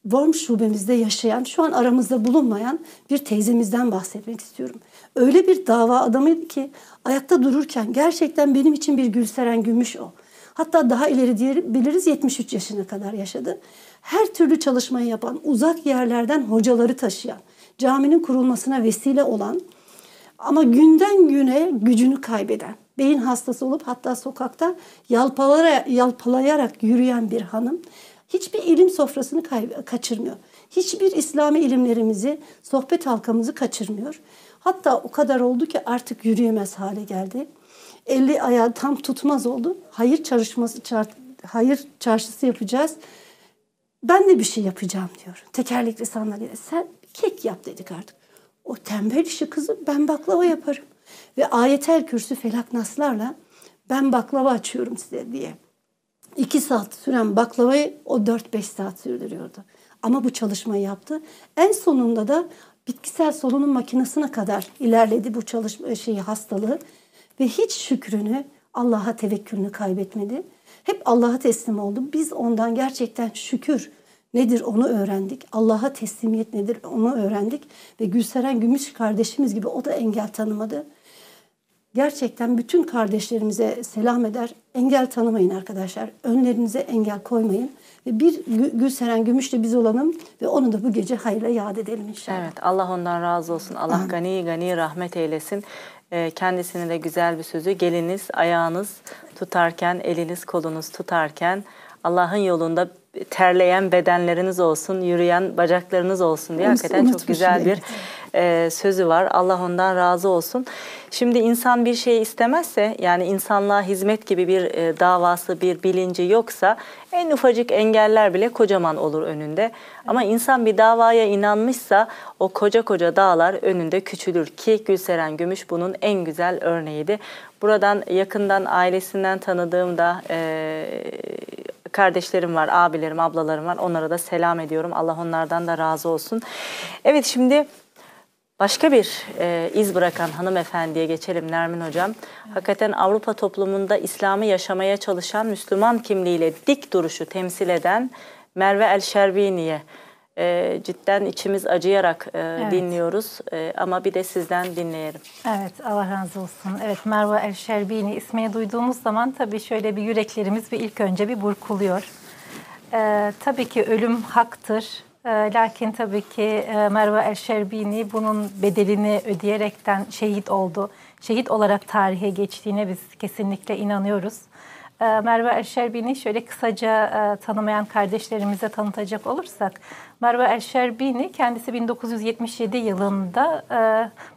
Worm şubemizde yaşayan, şu an aramızda bulunmayan bir teyzemizden bahsetmek istiyorum. Öyle bir dava adamıydı ki ayakta dururken gerçekten benim için bir Gülseren Gümüş o. Hatta daha ileri diyebiliriz 73 yaşına kadar yaşadı. Her türlü çalışmayı yapan, uzak yerlerden hocaları taşıyan, caminin kurulmasına vesile olan ama günden güne gücünü kaybeden, beyin hastası olup hatta sokakta yalpalayarak, yalpalayarak yürüyen bir hanım hiçbir ilim sofrasını kaçırmıyor. Hiçbir İslami ilimlerimizi, sohbet halkamızı kaçırmıyor. Hatta o kadar oldu ki artık yürüyemez hale geldi. Eli ayağı tam tutmaz oldu. Hayır çalışması, çar, hayır çarşısı yapacağız. Ben de bir şey yapacağım diyor. Tekerlekli sandalye. Sen kek yap dedik artık. O tembel işi kızım ben baklava yaparım. Ve ayetel kürsü felak naslarla ben baklava açıyorum size diye. İki saat süren baklavayı o 4-5 saat sürdürüyordu. Ama bu çalışmayı yaptı. En sonunda da bitkisel solunum makinesine kadar ilerledi bu çalışma şeyi hastalığı ve hiç şükrünü Allah'a tevekkülünü kaybetmedi. Hep Allah'a teslim oldu. Biz ondan gerçekten şükür nedir onu öğrendik. Allah'a teslimiyet nedir onu öğrendik. Ve Gülseren Gümüş kardeşimiz gibi o da engel tanımadı. Gerçekten bütün kardeşlerimize selam eder. Engel tanımayın arkadaşlar. Önlerinize engel koymayın. Ve bir Gülseren Gümüş de biz olalım ve onu da bu gece hayırla yad edelim inşallah. Evet Allah ondan razı olsun. Allah gani gani rahmet eylesin. Ee, kendisine de güzel bir sözü geliniz ayağınız tutarken, eliniz kolunuz tutarken Allah'ın yolunda terleyen bedenleriniz olsun, yürüyen bacaklarınız olsun diye hakikaten çok güzel bir e, sözü var. Allah ondan razı olsun. Şimdi insan bir şey istemezse yani insanlığa hizmet gibi bir e, davası, bir bilinci yoksa en ufacık engeller bile kocaman olur önünde. Ama insan bir davaya inanmışsa o koca koca dağlar önünde küçülür ki Gülseren Gümüş bunun en güzel örneğiydi. Buradan yakından ailesinden tanıdığımda e, kardeşlerim var, abilerim, ablalarım var. Onlara da selam ediyorum. Allah onlardan da razı olsun. Evet şimdi Başka bir e, iz bırakan hanımefendiye geçelim Nermin Hocam. Hakikaten Avrupa toplumunda İslam'ı yaşamaya çalışan Müslüman kimliğiyle dik duruşu temsil eden Merve El Şerbini'ye e, cidden içimiz acıyarak e, evet. dinliyoruz. E, ama bir de sizden dinleyelim. Evet Allah razı olsun. Evet Merve El Şerbini ismini duyduğumuz zaman tabii şöyle bir yüreklerimiz bir ilk önce bir burkuluyor. E, tabii ki ölüm haktır e, lakin tabii ki e, Merve El-Şerbini bunun bedelini ödeyerekten şehit oldu. Şehit olarak tarihe geçtiğine biz kesinlikle inanıyoruz. E, Merve El-Şerbini şöyle kısaca e, tanımayan kardeşlerimize tanıtacak olursak, Merve El-Şerbini kendisi 1977 yılında e,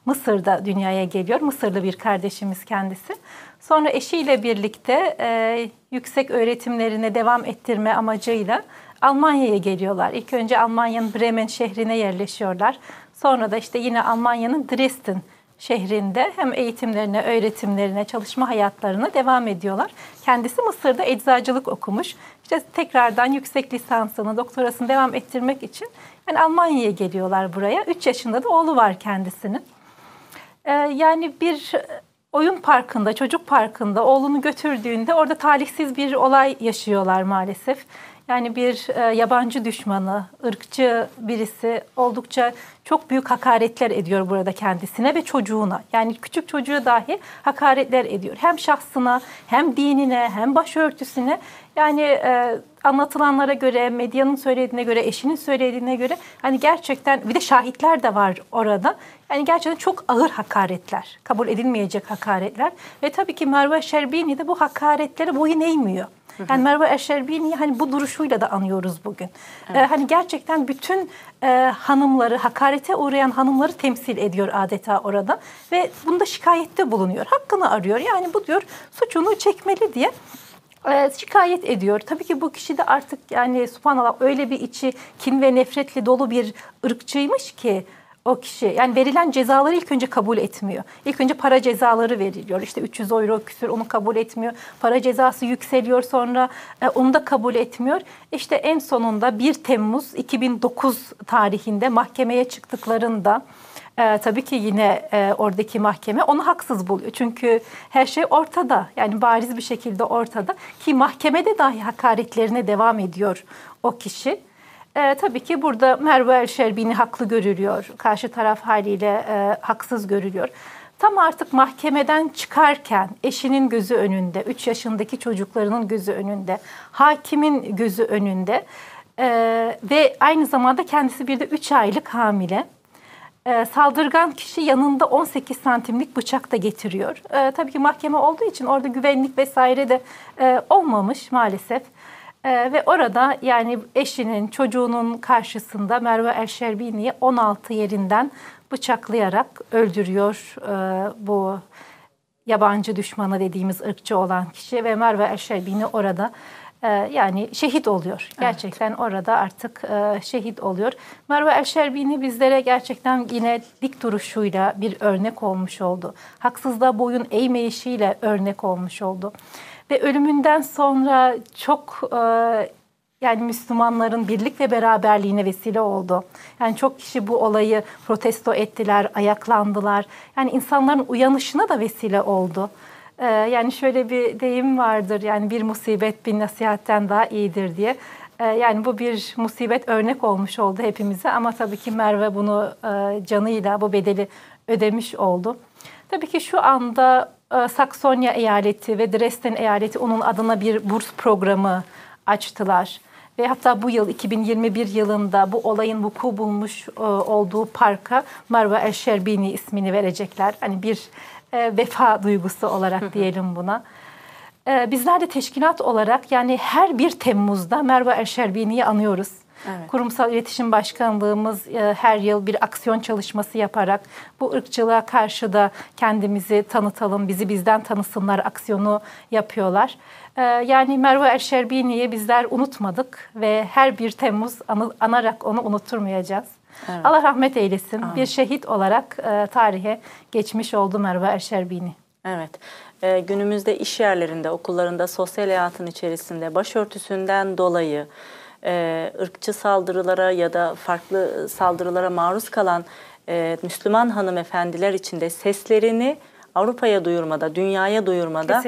Mısır'da dünyaya geliyor. Mısırlı bir kardeşimiz kendisi. Sonra eşiyle birlikte e, yüksek öğretimlerine devam ettirme amacıyla Almanya'ya geliyorlar. İlk önce Almanya'nın Bremen şehrine yerleşiyorlar. Sonra da işte yine Almanya'nın Dresden şehrinde hem eğitimlerine, öğretimlerine, çalışma hayatlarına devam ediyorlar. Kendisi Mısır'da eczacılık okumuş. İşte tekrardan yüksek lisansını, doktorasını devam ettirmek için yani Almanya'ya geliyorlar buraya. 3 yaşında da oğlu var kendisinin. Ee, yani bir oyun parkında, çocuk parkında oğlunu götürdüğünde orada talihsiz bir olay yaşıyorlar maalesef. Yani bir e, yabancı düşmanı, ırkçı birisi oldukça çok büyük hakaretler ediyor burada kendisine ve çocuğuna. Yani küçük çocuğu dahi hakaretler ediyor. Hem şahsına, hem dinine, hem başörtüsüne. Yani e, anlatılanlara göre, medyanın söylediğine göre, eşinin söylediğine göre hani gerçekten bir de şahitler de var orada. Yani gerçekten çok ağır hakaretler, kabul edilmeyecek hakaretler ve tabii ki Merve Şerbini de bu hakaretlere boyun eğmiyor. Yani Merve Eşerbini'yi hani bu duruşuyla da anıyoruz bugün. Evet. Ee, hani gerçekten bütün e, hanımları, hakarete uğrayan hanımları temsil ediyor adeta orada. Ve bunda şikayette bulunuyor. Hakkını arıyor. Yani bu diyor suçunu çekmeli diye e, şikayet ediyor. Tabii ki bu kişi de artık yani subhanallah öyle bir içi kin ve nefretle dolu bir ırkçıymış ki o kişi yani verilen cezaları ilk önce kabul etmiyor. İlk önce para cezaları veriliyor. İşte 300 euro küsür onu kabul etmiyor. Para cezası yükseliyor sonra e, onu da kabul etmiyor. İşte en sonunda 1 Temmuz 2009 tarihinde mahkemeye çıktıklarında e, tabii ki yine e, oradaki mahkeme onu haksız buluyor. Çünkü her şey ortada. Yani bariz bir şekilde ortada ki mahkemede dahi hakaretlerine devam ediyor o kişi. E, tabii ki burada Merve El haklı görülüyor. Karşı taraf haliyle e, haksız görülüyor. Tam artık mahkemeden çıkarken eşinin gözü önünde, 3 yaşındaki çocuklarının gözü önünde, hakimin gözü önünde e, ve aynı zamanda kendisi bir de 3 aylık hamile. E, saldırgan kişi yanında 18 santimlik bıçak da getiriyor. E, tabii ki mahkeme olduğu için orada güvenlik vesaire de e, olmamış maalesef. Ee, ve orada yani eşinin, çocuğunun karşısında Merve Elşerbini'yi 16 yerinden bıçaklayarak öldürüyor e, bu yabancı düşmanı dediğimiz ırkçı olan kişi ve Merve Elşerbini orada yani şehit oluyor. Gerçekten evet. orada artık e, şehit oluyor. Merve Elşerbini bizlere gerçekten yine dik duruşuyla bir örnek olmuş oldu. Haksızlığa boyun eğmeyişiyle örnek olmuş oldu. Ve ölümünden sonra çok e, yani Müslümanların birlik ve beraberliğine vesile oldu. Yani çok kişi bu olayı protesto ettiler, ayaklandılar. Yani insanların uyanışına da vesile oldu. Ee, yani şöyle bir deyim vardır yani bir musibet bir nasihatten daha iyidir diye. Ee, yani bu bir musibet örnek olmuş oldu hepimize ama tabii ki Merve bunu e, canıyla bu bedeli ödemiş oldu. Tabii ki şu anda e, Saksonya eyaleti ve Dresden eyaleti onun adına bir burs programı açtılar. Ve hatta bu yıl 2021 yılında bu olayın vuku bulmuş e, olduğu parka Marva El ismini verecekler. Hani bir e, vefa duygusu olarak diyelim buna. Bizler de teşkilat olarak yani her bir Temmuz'da Merve El Şerbini'yi anıyoruz. Evet. Kurumsal İletişim Başkanlığımız e, her yıl bir aksiyon çalışması yaparak bu ırkçılığa karşı da kendimizi tanıtalım, bizi bizden tanısınlar aksiyonu yapıyorlar. E, yani Merve Erşerbini'yi bizler unutmadık ve her bir Temmuz anarak onu unutturmayacağız. Evet. Allah rahmet eylesin. Amin. Bir şehit olarak e, tarihe geçmiş oldu Merve Erşerbini. Evet. E, günümüzde iş yerlerinde, okullarında, sosyal hayatın içerisinde başörtüsünden dolayı e, ırkçı saldırılara ya da farklı saldırılara maruz kalan e, Müslüman hanımefendiler için de seslerini Avrupa'ya duyurmada, dünyaya duyurmada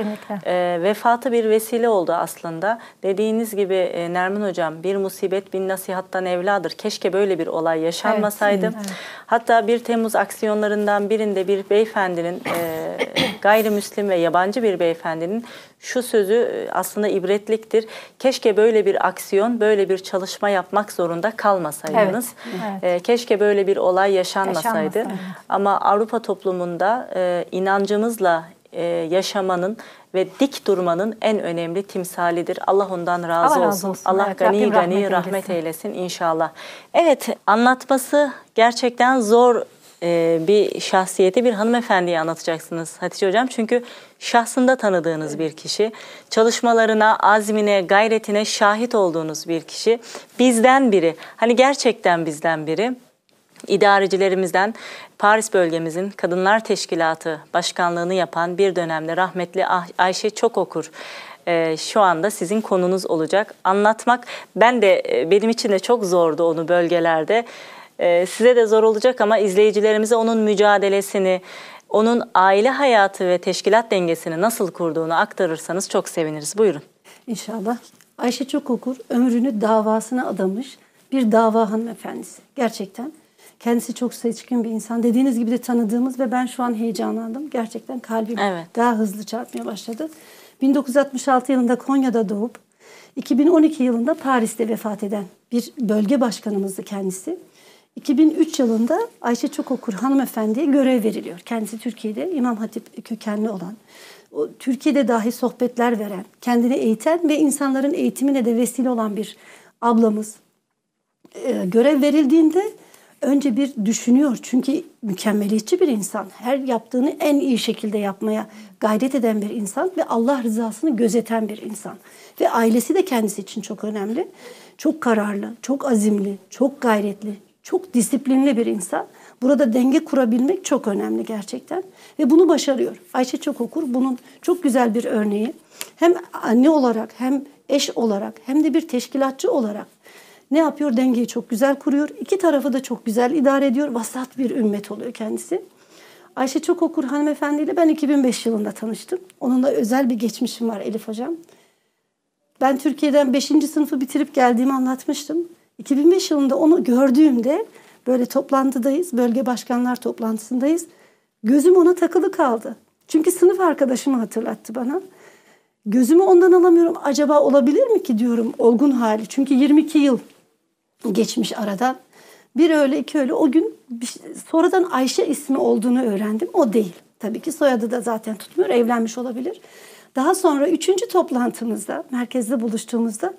e, vefatı bir vesile oldu aslında. Dediğiniz gibi e, Nermin Hocam bir musibet bin nasihattan evladır. Keşke böyle bir olay yaşanmasaydı. Evet, evet. Hatta 1 Temmuz aksiyonlarından birinde bir beyefendinin e, gayrimüslim ve yabancı bir beyefendinin şu sözü e, aslında ibretliktir. Keşke böyle bir aksiyon, böyle bir çalışma yapmak zorunda kalmasaydınız. Evet, evet. E, keşke böyle bir olay yaşanmasaydı. Ama Avrupa toplumunda e, inancımızla yaşamanın ve dik durmanın en önemli timsalidir. Allah ondan razı Allah olsun. Razı olsun. Allah evet, gani Rabbim gani rahmet, rahmet eylesin inşallah. Evet anlatması gerçekten zor e, bir şahsiyeti bir hanımefendiye anlatacaksınız Hatice Hocam. Çünkü şahsında tanıdığınız bir kişi, çalışmalarına, azmine, gayretine şahit olduğunuz bir kişi, bizden biri, hani gerçekten bizden biri. idarecilerimizden Paris bölgemizin Kadınlar Teşkilatı başkanlığını yapan bir dönemde rahmetli Ah- Ayşe Çokokur e, şu anda sizin konunuz olacak. Anlatmak ben de e, benim için de çok zordu onu bölgelerde. E, size de zor olacak ama izleyicilerimize onun mücadelesini, onun aile hayatı ve teşkilat dengesini nasıl kurduğunu aktarırsanız çok seviniriz. Buyurun. İnşallah. Ayşe Çokokur ömrünü davasına adamış bir dava hanımefendisi. Gerçekten. Kendisi çok seçkin bir insan. Dediğiniz gibi de tanıdığımız ve ben şu an heyecanlandım. Gerçekten kalbim Evet. daha hızlı çarpmaya başladı. 1966 yılında Konya'da doğup 2012 yılında Paris'te vefat eden bir bölge başkanımızdı kendisi. 2003 yılında Ayşe Çokokur hanımefendiye görev veriliyor. Kendisi Türkiye'de İmam Hatip kökenli olan, o Türkiye'de dahi sohbetler veren, kendini eğiten ve insanların eğitimine de vesile olan bir ablamız. Ee, görev verildiğinde önce bir düşünüyor. Çünkü mükemmeliyetçi bir insan. Her yaptığını en iyi şekilde yapmaya gayret eden bir insan ve Allah rızasını gözeten bir insan. Ve ailesi de kendisi için çok önemli. Çok kararlı, çok azimli, çok gayretli, çok disiplinli bir insan. Burada denge kurabilmek çok önemli gerçekten. Ve bunu başarıyor. Ayşe Çokokur bunun çok güzel bir örneği. Hem anne olarak hem eş olarak hem de bir teşkilatçı olarak ne yapıyor? Dengeyi çok güzel kuruyor. İki tarafı da çok güzel idare ediyor. Vasat bir ümmet oluyor kendisi. Ayşe Çokokur hanımefendiyle ben 2005 yılında tanıştım. Onunla özel bir geçmişim var Elif Hocam. Ben Türkiye'den 5. sınıfı bitirip geldiğimi anlatmıştım. 2005 yılında onu gördüğümde böyle toplantıdayız, bölge başkanlar toplantısındayız. Gözüm ona takılı kaldı. Çünkü sınıf arkadaşımı hatırlattı bana. Gözümü ondan alamıyorum. Acaba olabilir mi ki diyorum olgun hali. Çünkü 22 yıl geçmiş aradan. Bir öyle iki öyle. O gün şey- sonradan Ayşe ismi olduğunu öğrendim. O değil. Tabii ki soyadı da zaten tutmuyor. Evlenmiş olabilir. Daha sonra üçüncü toplantımızda, merkezde buluştuğumuzda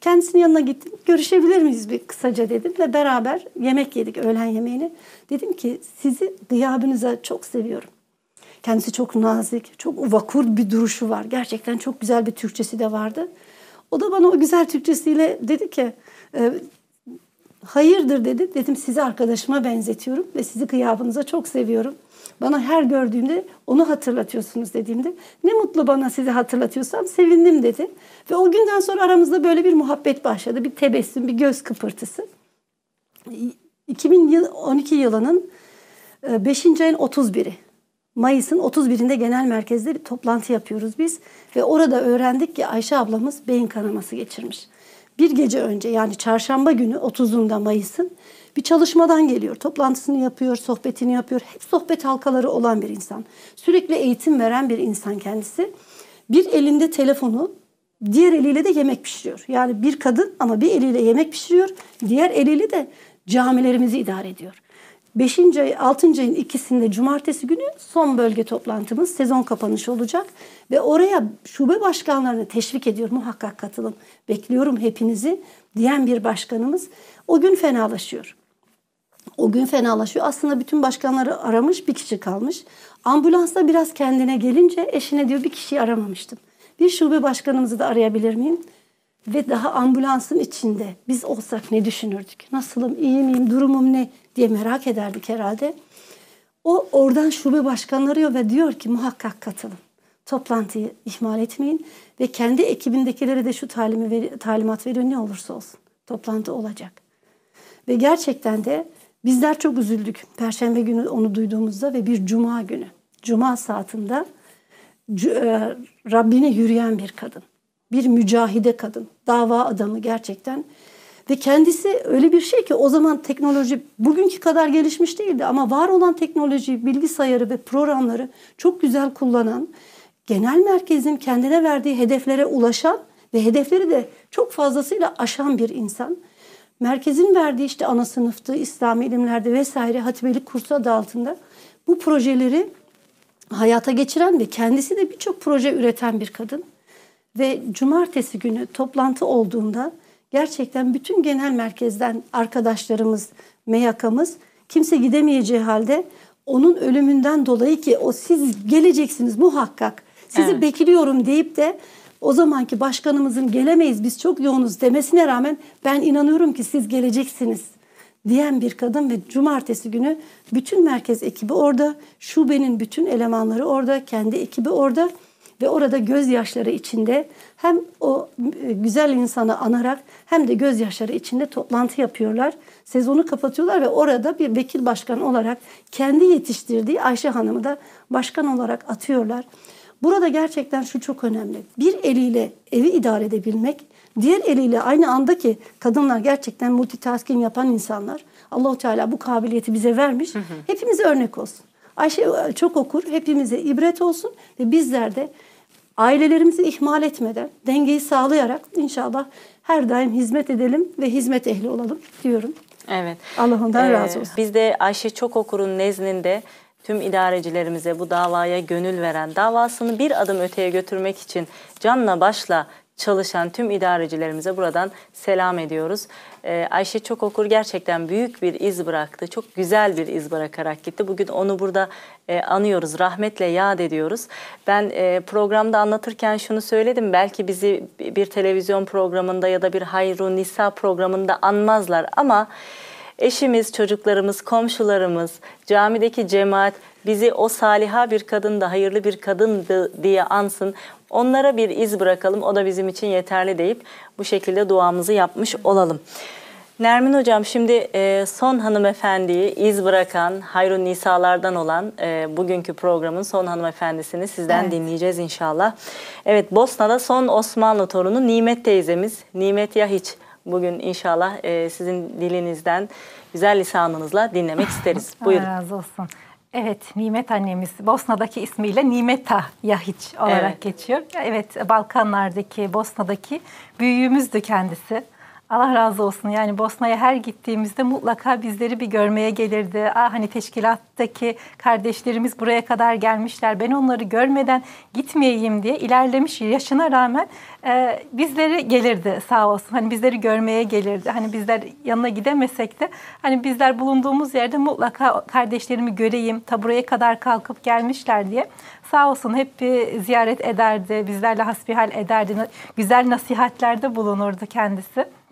kendisinin yanına gittim. Görüşebilir miyiz bir kısaca dedim ve beraber yemek yedik öğlen yemeğini. Dedim ki sizi gıyabınıza çok seviyorum. Kendisi çok nazik, çok vakur bir duruşu var. Gerçekten çok güzel bir Türkçesi de vardı. O da bana o güzel Türkçesiyle dedi ki e, hayırdır dedi. Dedim sizi arkadaşıma benzetiyorum ve sizi kıyabınıza çok seviyorum. Bana her gördüğümde onu hatırlatıyorsunuz dediğimde ne mutlu bana sizi hatırlatıyorsam sevindim dedi. Ve o günden sonra aramızda böyle bir muhabbet başladı. Bir tebessüm, bir göz kıpırtısı. 2012 yılının 5. ayın 31'i. Mayıs'ın 31'inde genel merkezde bir toplantı yapıyoruz biz. Ve orada öğrendik ki Ayşe ablamız beyin kanaması geçirmiş. Bir gece önce yani çarşamba günü 30'unda Mayıs'ın bir çalışmadan geliyor. Toplantısını yapıyor, sohbetini yapıyor. Hep sohbet halkaları olan bir insan. Sürekli eğitim veren bir insan kendisi. Bir elinde telefonu, diğer eliyle de yemek pişiriyor. Yani bir kadın ama bir eliyle yemek pişiriyor, diğer eliyle de camilerimizi idare ediyor. 5. ay, 6. ayın ikisinde cumartesi günü son bölge toplantımız sezon kapanışı olacak. Ve oraya şube başkanlarını teşvik ediyor muhakkak katılın. Bekliyorum hepinizi diyen bir başkanımız o gün fenalaşıyor. O gün fenalaşıyor. Aslında bütün başkanları aramış bir kişi kalmış. Ambulansla biraz kendine gelince eşine diyor bir kişiyi aramamıştım. Bir şube başkanımızı da arayabilir miyim? Ve daha ambulansın içinde biz olsak ne düşünürdük? Nasılım, iyi miyim, durumum ne diye merak ederdik herhalde. O oradan şube başkanları arıyor ve diyor ki muhakkak katılın. Toplantıyı ihmal etmeyin ve kendi ekibindekilere de şu talimi ver, talimat veriyor ne olursa olsun. Toplantı olacak. Ve gerçekten de bizler çok üzüldük. Perşembe günü onu duyduğumuzda ve bir cuma günü. Cuma saatinde e, Rabbine yürüyen bir kadın. Bir mücahide kadın. Dava adamı gerçekten. Ve kendisi öyle bir şey ki o zaman teknoloji bugünkü kadar gelişmiş değildi ama var olan teknoloji, bilgisayarı ve programları çok güzel kullanan, genel merkezin kendine verdiği hedeflere ulaşan ve hedefleri de çok fazlasıyla aşan bir insan. Merkezin verdiği işte ana sınıftı, İslami ilimlerde vesaire hatibelik kursu adı altında bu projeleri hayata geçiren ve kendisi de birçok proje üreten bir kadın. Ve cumartesi günü toplantı olduğunda gerçekten bütün genel merkezden arkadaşlarımız, meyakamız kimse gidemeyeceği halde onun ölümünden dolayı ki o siz geleceksiniz muhakkak sizi evet. bekliyorum deyip de o zamanki başkanımızın gelemeyiz biz çok yoğunuz demesine rağmen ben inanıyorum ki siz geleceksiniz diyen bir kadın ve cumartesi günü bütün merkez ekibi orada, şubenin bütün elemanları orada, kendi ekibi orada ve orada gözyaşları içinde hem o e, güzel insanı anarak hem de gözyaşları içinde toplantı yapıyorlar. Sezonu kapatıyorlar ve orada bir vekil başkan olarak kendi yetiştirdiği Ayşe Hanım'ı da başkan olarak atıyorlar. Burada gerçekten şu çok önemli. Bir eliyle evi idare edebilmek, diğer eliyle aynı anda ki kadınlar gerçekten multitasking yapan insanlar. Allahu Teala bu kabiliyeti bize vermiş. Hı hı. Hepimize örnek olsun. Ayşe e, çok okur, hepimize ibret olsun ve bizler de ailelerimizi ihmal etmeden, dengeyi sağlayarak inşallah her daim hizmet edelim ve hizmet ehli olalım diyorum. Evet. Allah ondan ee, razı olsun. Biz de Ayşe Çok Okur'un nezdinde tüm idarecilerimize bu davaya gönül veren, davasını bir adım öteye götürmek için canla başla çalışan tüm idarecilerimize buradan selam ediyoruz. Ee, Ayşe Çokokur gerçekten büyük bir iz bıraktı. Çok güzel bir iz bırakarak gitti. Bugün onu burada e, anıyoruz, rahmetle yad ediyoruz. Ben e, programda anlatırken şunu söyledim. Belki bizi bir televizyon programında ya da bir Hayrun Nisa programında anmazlar ama eşimiz, çocuklarımız, komşularımız, camideki cemaat bizi o saliha bir kadındı, hayırlı bir kadındı diye ansın. Onlara bir iz bırakalım. O da bizim için yeterli deyip bu şekilde duamızı yapmış olalım. Nermin Hocam şimdi e, son hanımefendiyi iz bırakan Hayrun Nisa'lardan olan e, bugünkü programın son hanımefendisini sizden evet. dinleyeceğiz inşallah. Evet Bosna'da son Osmanlı torunu Nimet teyzemiz Nimet Yahiç bugün inşallah e, sizin dilinizden güzel lisanınızla dinlemek isteriz. Buyurun. Allah razı olsun. Evet, Nimet annemiz Bosna'daki ismiyle Nimeta Yahiç olarak evet. geçiyor. Evet, Balkanlardaki, Bosna'daki büyüğümüzdü kendisi. Allah razı olsun. Yani Bosna'ya her gittiğimizde mutlaka bizleri bir görmeye gelirdi. Ah hani teşkilattaki kardeşlerimiz buraya kadar gelmişler. Ben onları görmeden gitmeyeyim diye ilerlemiş yaşına rağmen e, bizleri gelirdi sağ olsun. Hani bizleri görmeye gelirdi. Hani bizler yanına gidemesek de hani bizler bulunduğumuz yerde mutlaka kardeşlerimi göreyim. Ta buraya kadar kalkıp gelmişler diye sağ olsun hep bir ziyaret ederdi. Bizlerle hasbihal ederdi. Güzel nasihatlerde bulunurdu kendisi.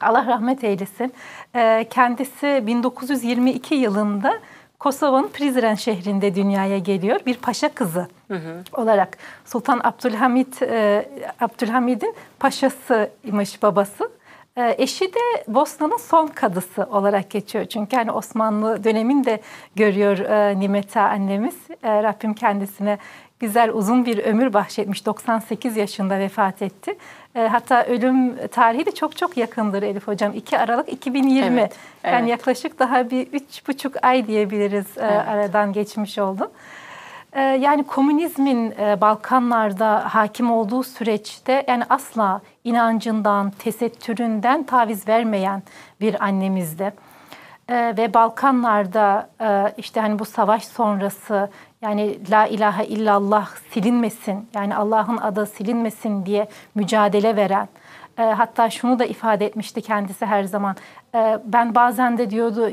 Allah rahmet eylesin. Ee, kendisi 1922 yılında Kosova'nın Prizren şehrinde dünyaya geliyor. Bir paşa kızı hı hı. olarak Sultan Abdülhamit e, Abdülhamid'in paşasıymış babası. E, eşi de Bosna'nın son kadısı olarak geçiyor. Çünkü hani Osmanlı döneminde görüyor e, Nimeta annemiz. E, Rabbim kendisine güzel uzun bir ömür bahşetmiş. 98 yaşında vefat etti. E, hatta ölüm tarihi de çok çok yakındır Elif Hocam. 2 Aralık 2020. Evet, yani evet. yaklaşık daha bir üç buçuk ay diyebiliriz e, evet. aradan geçmiş oldu. E, yani komünizmin e, Balkanlarda hakim olduğu süreçte yani asla inancından, tesettüründen taviz vermeyen bir annemizdi. Ee, ve Balkanlarda e, işte hani bu savaş sonrası yani la ilahe illallah silinmesin yani Allah'ın adı silinmesin diye mücadele veren e, hatta şunu da ifade etmişti kendisi her zaman e, ben bazen de diyordu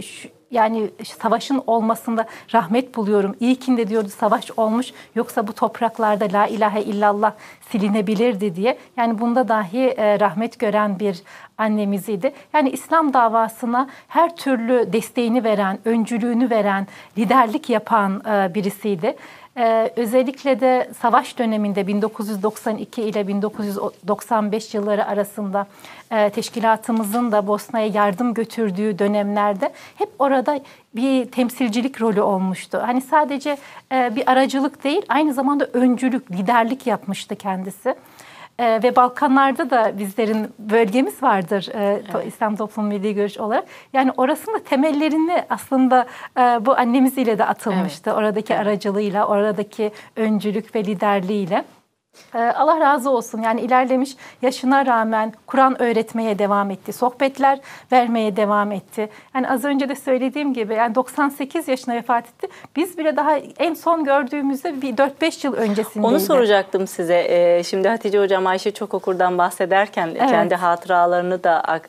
yani savaşın olmasında rahmet buluyorum. İyi ki de diyordu savaş olmuş yoksa bu topraklarda la ilahe illallah silinebilirdi diye. Yani bunda dahi e, rahmet gören bir annemiziydi. Yani İslam davasına her türlü desteğini veren, öncülüğünü veren, liderlik yapan e, birisiydi. Ee, özellikle de savaş döneminde 1992 ile 1995 yılları arasında e, teşkilatımızın da Bosna'ya yardım götürdüğü dönemlerde hep orada bir temsilcilik rolü olmuştu. Hani sadece e, bir aracılık değil, aynı zamanda öncülük, liderlik yapmıştı kendisi. Ee, ve Balkanlarda da bizlerin bölgemiz vardır e, evet. İslam Toplum Milli Görüş olarak. Yani orasında temellerini aslında e, bu annemiz ile de atılmıştı. Evet. Oradaki aracılığıyla, oradaki öncülük ve liderliğiyle. Ee, Allah razı olsun yani ilerlemiş yaşına rağmen Kur'an öğretmeye devam etti. Sohbetler vermeye devam etti. Yani az önce de söylediğim gibi yani 98 yaşına vefat etti. Biz bile daha en son gördüğümüzde bir 4-5 yıl öncesindeydi. Onu soracaktım size. Ee, şimdi Hatice Hocam Ayşe Çokokur'dan bahsederken evet. kendi hatıralarını da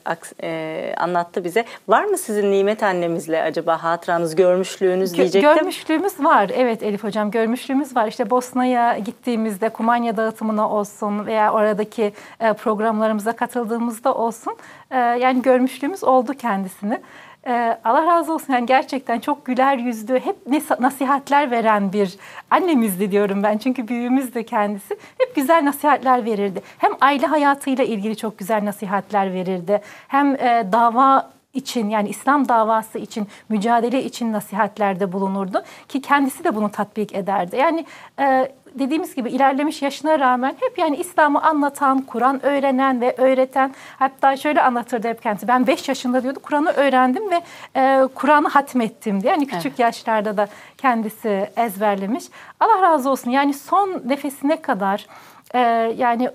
e, anlattı bize. Var mı sizin Nimet annemizle acaba hatıranız, görmüşlüğünüz diyecektim. Görmüşlüğümüz var. Evet Elif Hocam görmüşlüğümüz var. İşte Bosna'ya gittiğimizde Dağıtımına olsun veya oradaki e, programlarımıza katıldığımızda olsun e, yani görmüşlüğümüz oldu kendisini. Ee, Allah razı olsun yani gerçekten çok güler yüzlü, hep nasihatler veren bir annemizdi diyorum ben. Çünkü büyüğümüz kendisi. Hep güzel nasihatler verirdi. Hem aile hayatıyla ilgili çok güzel nasihatler verirdi. Hem e, dava için yani İslam davası için mücadele için nasihatlerde bulunurdu ki kendisi de bunu tatbik ederdi. Yani e, dediğimiz gibi ilerlemiş yaşına rağmen hep yani İslam'ı anlatan, Kur'an öğrenen ve öğreten hatta şöyle anlatırdı hep kendisi. Ben 5 yaşında diyordu Kur'an'ı öğrendim ve e, Kur'an'ı hatmettim diye. Yani küçük evet. yaşlarda da kendisi ezberlemiş. Allah razı olsun yani son nefesine kadar e, yani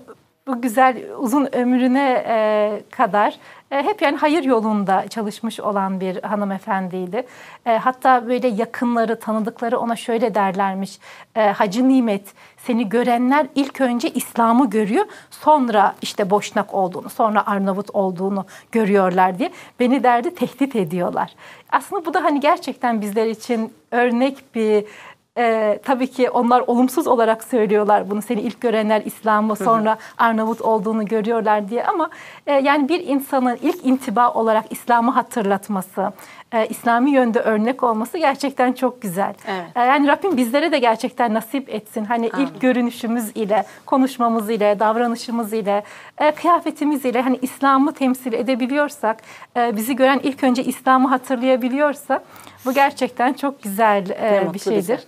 bu güzel uzun ömrüne e, kadar hep yani hayır yolunda çalışmış olan bir hanımefendiydi. E, hatta böyle yakınları, tanıdıkları ona şöyle derlermiş. E, Hacı Nimet seni görenler ilk önce İslam'ı görüyor. Sonra işte Boşnak olduğunu, sonra Arnavut olduğunu görüyorlar diye. Beni derdi tehdit ediyorlar. Aslında bu da hani gerçekten bizler için örnek bir ee, tabii ki onlar olumsuz olarak söylüyorlar bunu. Seni ilk görenler İslam'ı sonra Arnavut olduğunu görüyorlar diye ama e, yani bir insanın ilk intiba olarak İslam'ı hatırlatması, e, İslami yönde örnek olması gerçekten çok güzel. Evet. E, yani Rabbim bizlere de gerçekten nasip etsin. Hani Amin. ilk görünüşümüz ile, konuşmamız ile, davranışımız ile, e, kıyafetimiz ile hani İslam'ı temsil edebiliyorsak, e, bizi gören ilk önce İslam'ı hatırlayabiliyorsa bu gerçekten çok güzel e, bir şeydir. Bize.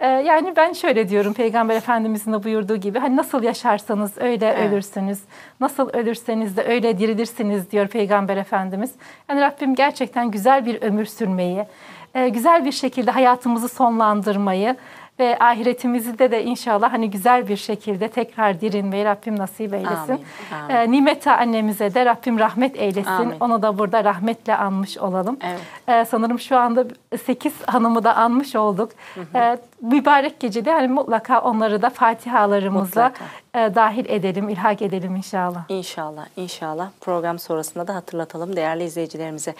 Ee, yani ben şöyle diyorum Peygamber Efendimizin de buyurduğu gibi hani nasıl yaşarsanız öyle evet. ölürsünüz. Nasıl ölürseniz de öyle dirilirsiniz diyor Peygamber Efendimiz. Yani Rabbim gerçekten güzel bir ömür sürmeyi, e, güzel bir şekilde hayatımızı sonlandırmayı ve ahiretimizde de inşallah hani güzel bir şekilde tekrar dirilmeyi Rabbim nasip eylesin. Amin. Amin. E, Nimete annemize de Rabbim rahmet eylesin. Amin. Onu da burada rahmetle anmış olalım. Evet. E, sanırım şu anda 8 hanımı da anmış olduk. Hı hı. E, mübarek gecede hani mutlaka onları da fatihalarımızla e, dahil edelim, ilhak edelim inşallah. İnşallah, inşallah. Program sonrasında da hatırlatalım değerli izleyicilerimize.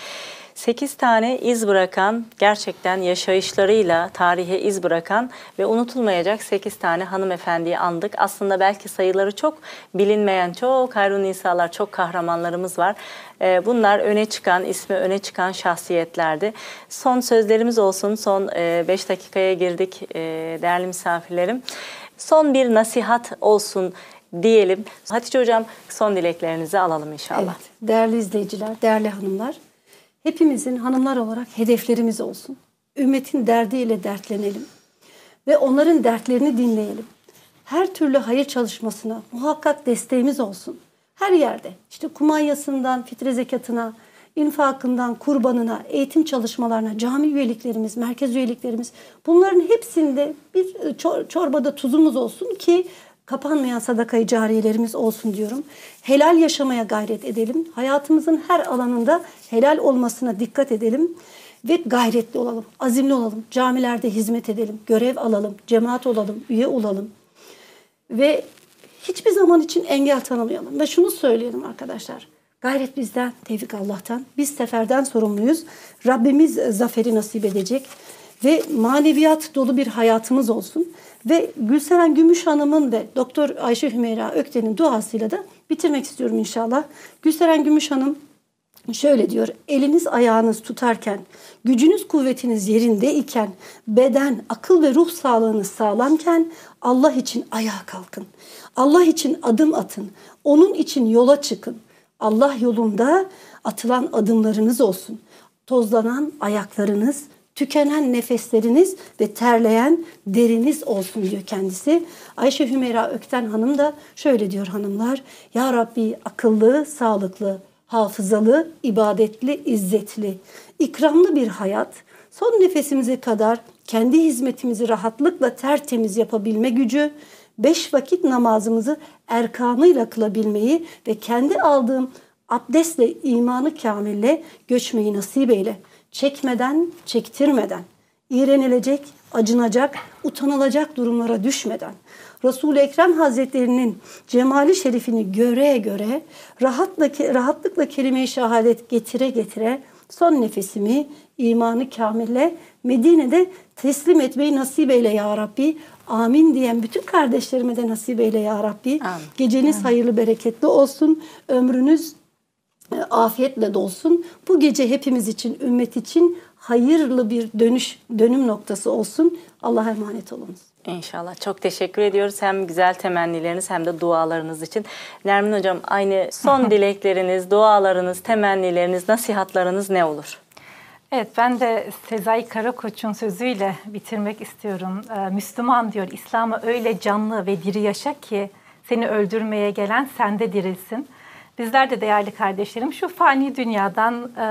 8 tane iz bırakan, gerçekten yaşayışlarıyla tarihe iz bırakan ve unutulmayacak 8 tane hanımefendiyi andık. Aslında belki sayıları çok bilinmeyen çok Hayrun İsa'lar, çok kahramanlarımız var. Ee, bunlar öne çıkan, ismi öne çıkan şahsiyetlerdi. Son sözlerimiz olsun, son 5 e, dakikaya girdik e, değerli misafirlerim. Son bir nasihat olsun diyelim. Hatice Hocam son dileklerinizi alalım inşallah. Evet, değerli izleyiciler, değerli hanımlar. Hepimizin hanımlar olarak hedeflerimiz olsun. Ümmetin derdiyle dertlenelim ve onların dertlerini dinleyelim. Her türlü hayır çalışmasına muhakkak desteğimiz olsun. Her yerde işte kumanyasından fitre zekatına, infakından kurbanına, eğitim çalışmalarına, cami üyeliklerimiz, merkez üyeliklerimiz bunların hepsinde bir e, çorbada tuzumuz olsun ki kapanmayan sadakayı cariyelerimiz olsun diyorum. Helal yaşamaya gayret edelim. Hayatımızın her alanında helal olmasına dikkat edelim ve gayretli olalım, azimli olalım. Camilerde hizmet edelim, görev alalım, cemaat olalım, üye olalım. Ve hiçbir zaman için engel tanımayalım. Ve şunu söyleyelim arkadaşlar. Gayret bizden, tevfik Allah'tan. Biz seferden sorumluyuz. Rabbimiz zaferi nasip edecek. Ve maneviyat dolu bir hayatımız olsun. Ve Gülseren Gümüş Hanım'ın ve Doktor Ayşe Hümeyra Ökten'in duasıyla da bitirmek istiyorum inşallah. Gülseren Gümüş Hanım şöyle diyor. Eliniz ayağınız tutarken, gücünüz kuvvetiniz yerinde iken, beden, akıl ve ruh sağlığınız sağlamken Allah için ayağa kalkın. Allah için adım atın. Onun için yola çıkın. Allah yolunda atılan adımlarınız olsun. Tozlanan ayaklarınız, tükenen nefesleriniz ve terleyen deriniz olsun diyor kendisi. Ayşe Hümeyra Ökten Hanım da şöyle diyor hanımlar. Ya Rabbi akıllı, sağlıklı, hafızalı, ibadetli, izzetli, ikramlı bir hayat, son nefesimize kadar kendi hizmetimizi rahatlıkla tertemiz yapabilme gücü, beş vakit namazımızı erkanıyla kılabilmeyi ve kendi aldığım abdestle, imanı kamille göçmeyi nasip eyle. Çekmeden, çektirmeden, iğrenilecek, acınacak, utanılacak durumlara düşmeden, Resul-i Ekrem Hazretlerinin cemali şerifini göre göre rahatlıkla, rahatlıkla kelime-i şehadet getire getire son nefesimi imanı kamille Medine'de teslim etmeyi nasip eyle ya Rabbi. Amin diyen bütün kardeşlerime de nasip eyle ya Rabbi. Amin. Geceniz Amin. hayırlı bereketli olsun. Ömrünüz e, afiyetle dolsun. Bu gece hepimiz için, ümmet için hayırlı bir dönüş, dönüm noktası olsun. Allah'a emanet olunuz. İnşallah. Çok teşekkür ediyoruz hem güzel temennileriniz hem de dualarınız için. Nermin Hocam aynı son dilekleriniz, dualarınız, temennileriniz, nasihatlarınız ne olur? Evet ben de Sezai Karakoç'un sözüyle bitirmek istiyorum. Ee, Müslüman diyor İslam'ı öyle canlı ve diri yaşa ki seni öldürmeye gelen sende dirilsin. Bizler de değerli kardeşlerim şu fani dünyadan e,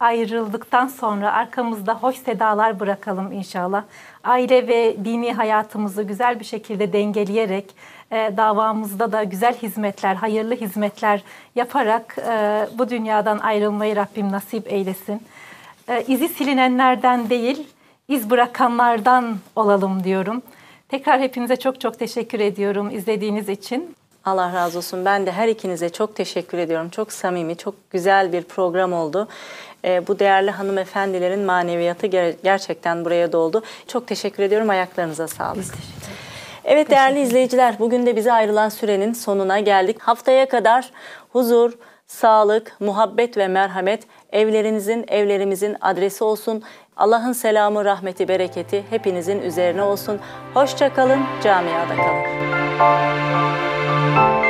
ayrıldıktan sonra arkamızda hoş sedalar bırakalım inşallah. Aile ve dini hayatımızı güzel bir şekilde dengeleyerek e, davamızda da güzel hizmetler, hayırlı hizmetler yaparak e, bu dünyadan ayrılmayı Rabbim nasip eylesin. E, izi silinenlerden değil, iz bırakanlardan olalım diyorum. Tekrar hepinize çok çok teşekkür ediyorum izlediğiniz için. Allah razı olsun. Ben de her ikinize çok teşekkür ediyorum. Çok samimi, çok güzel bir program oldu. Ee, bu değerli hanımefendilerin maneviyatı ger- gerçekten buraya doldu. Çok teşekkür ediyorum. Ayaklarınıza sağlık. Evet değerli izleyiciler, bugün de bize ayrılan sürenin sonuna geldik. Haftaya kadar huzur, sağlık, muhabbet ve merhamet evlerinizin, evlerimizin adresi olsun. Allah'ın selamı, rahmeti, bereketi hepinizin üzerine olsun. Hoşça kalın, camiada kalın. thank you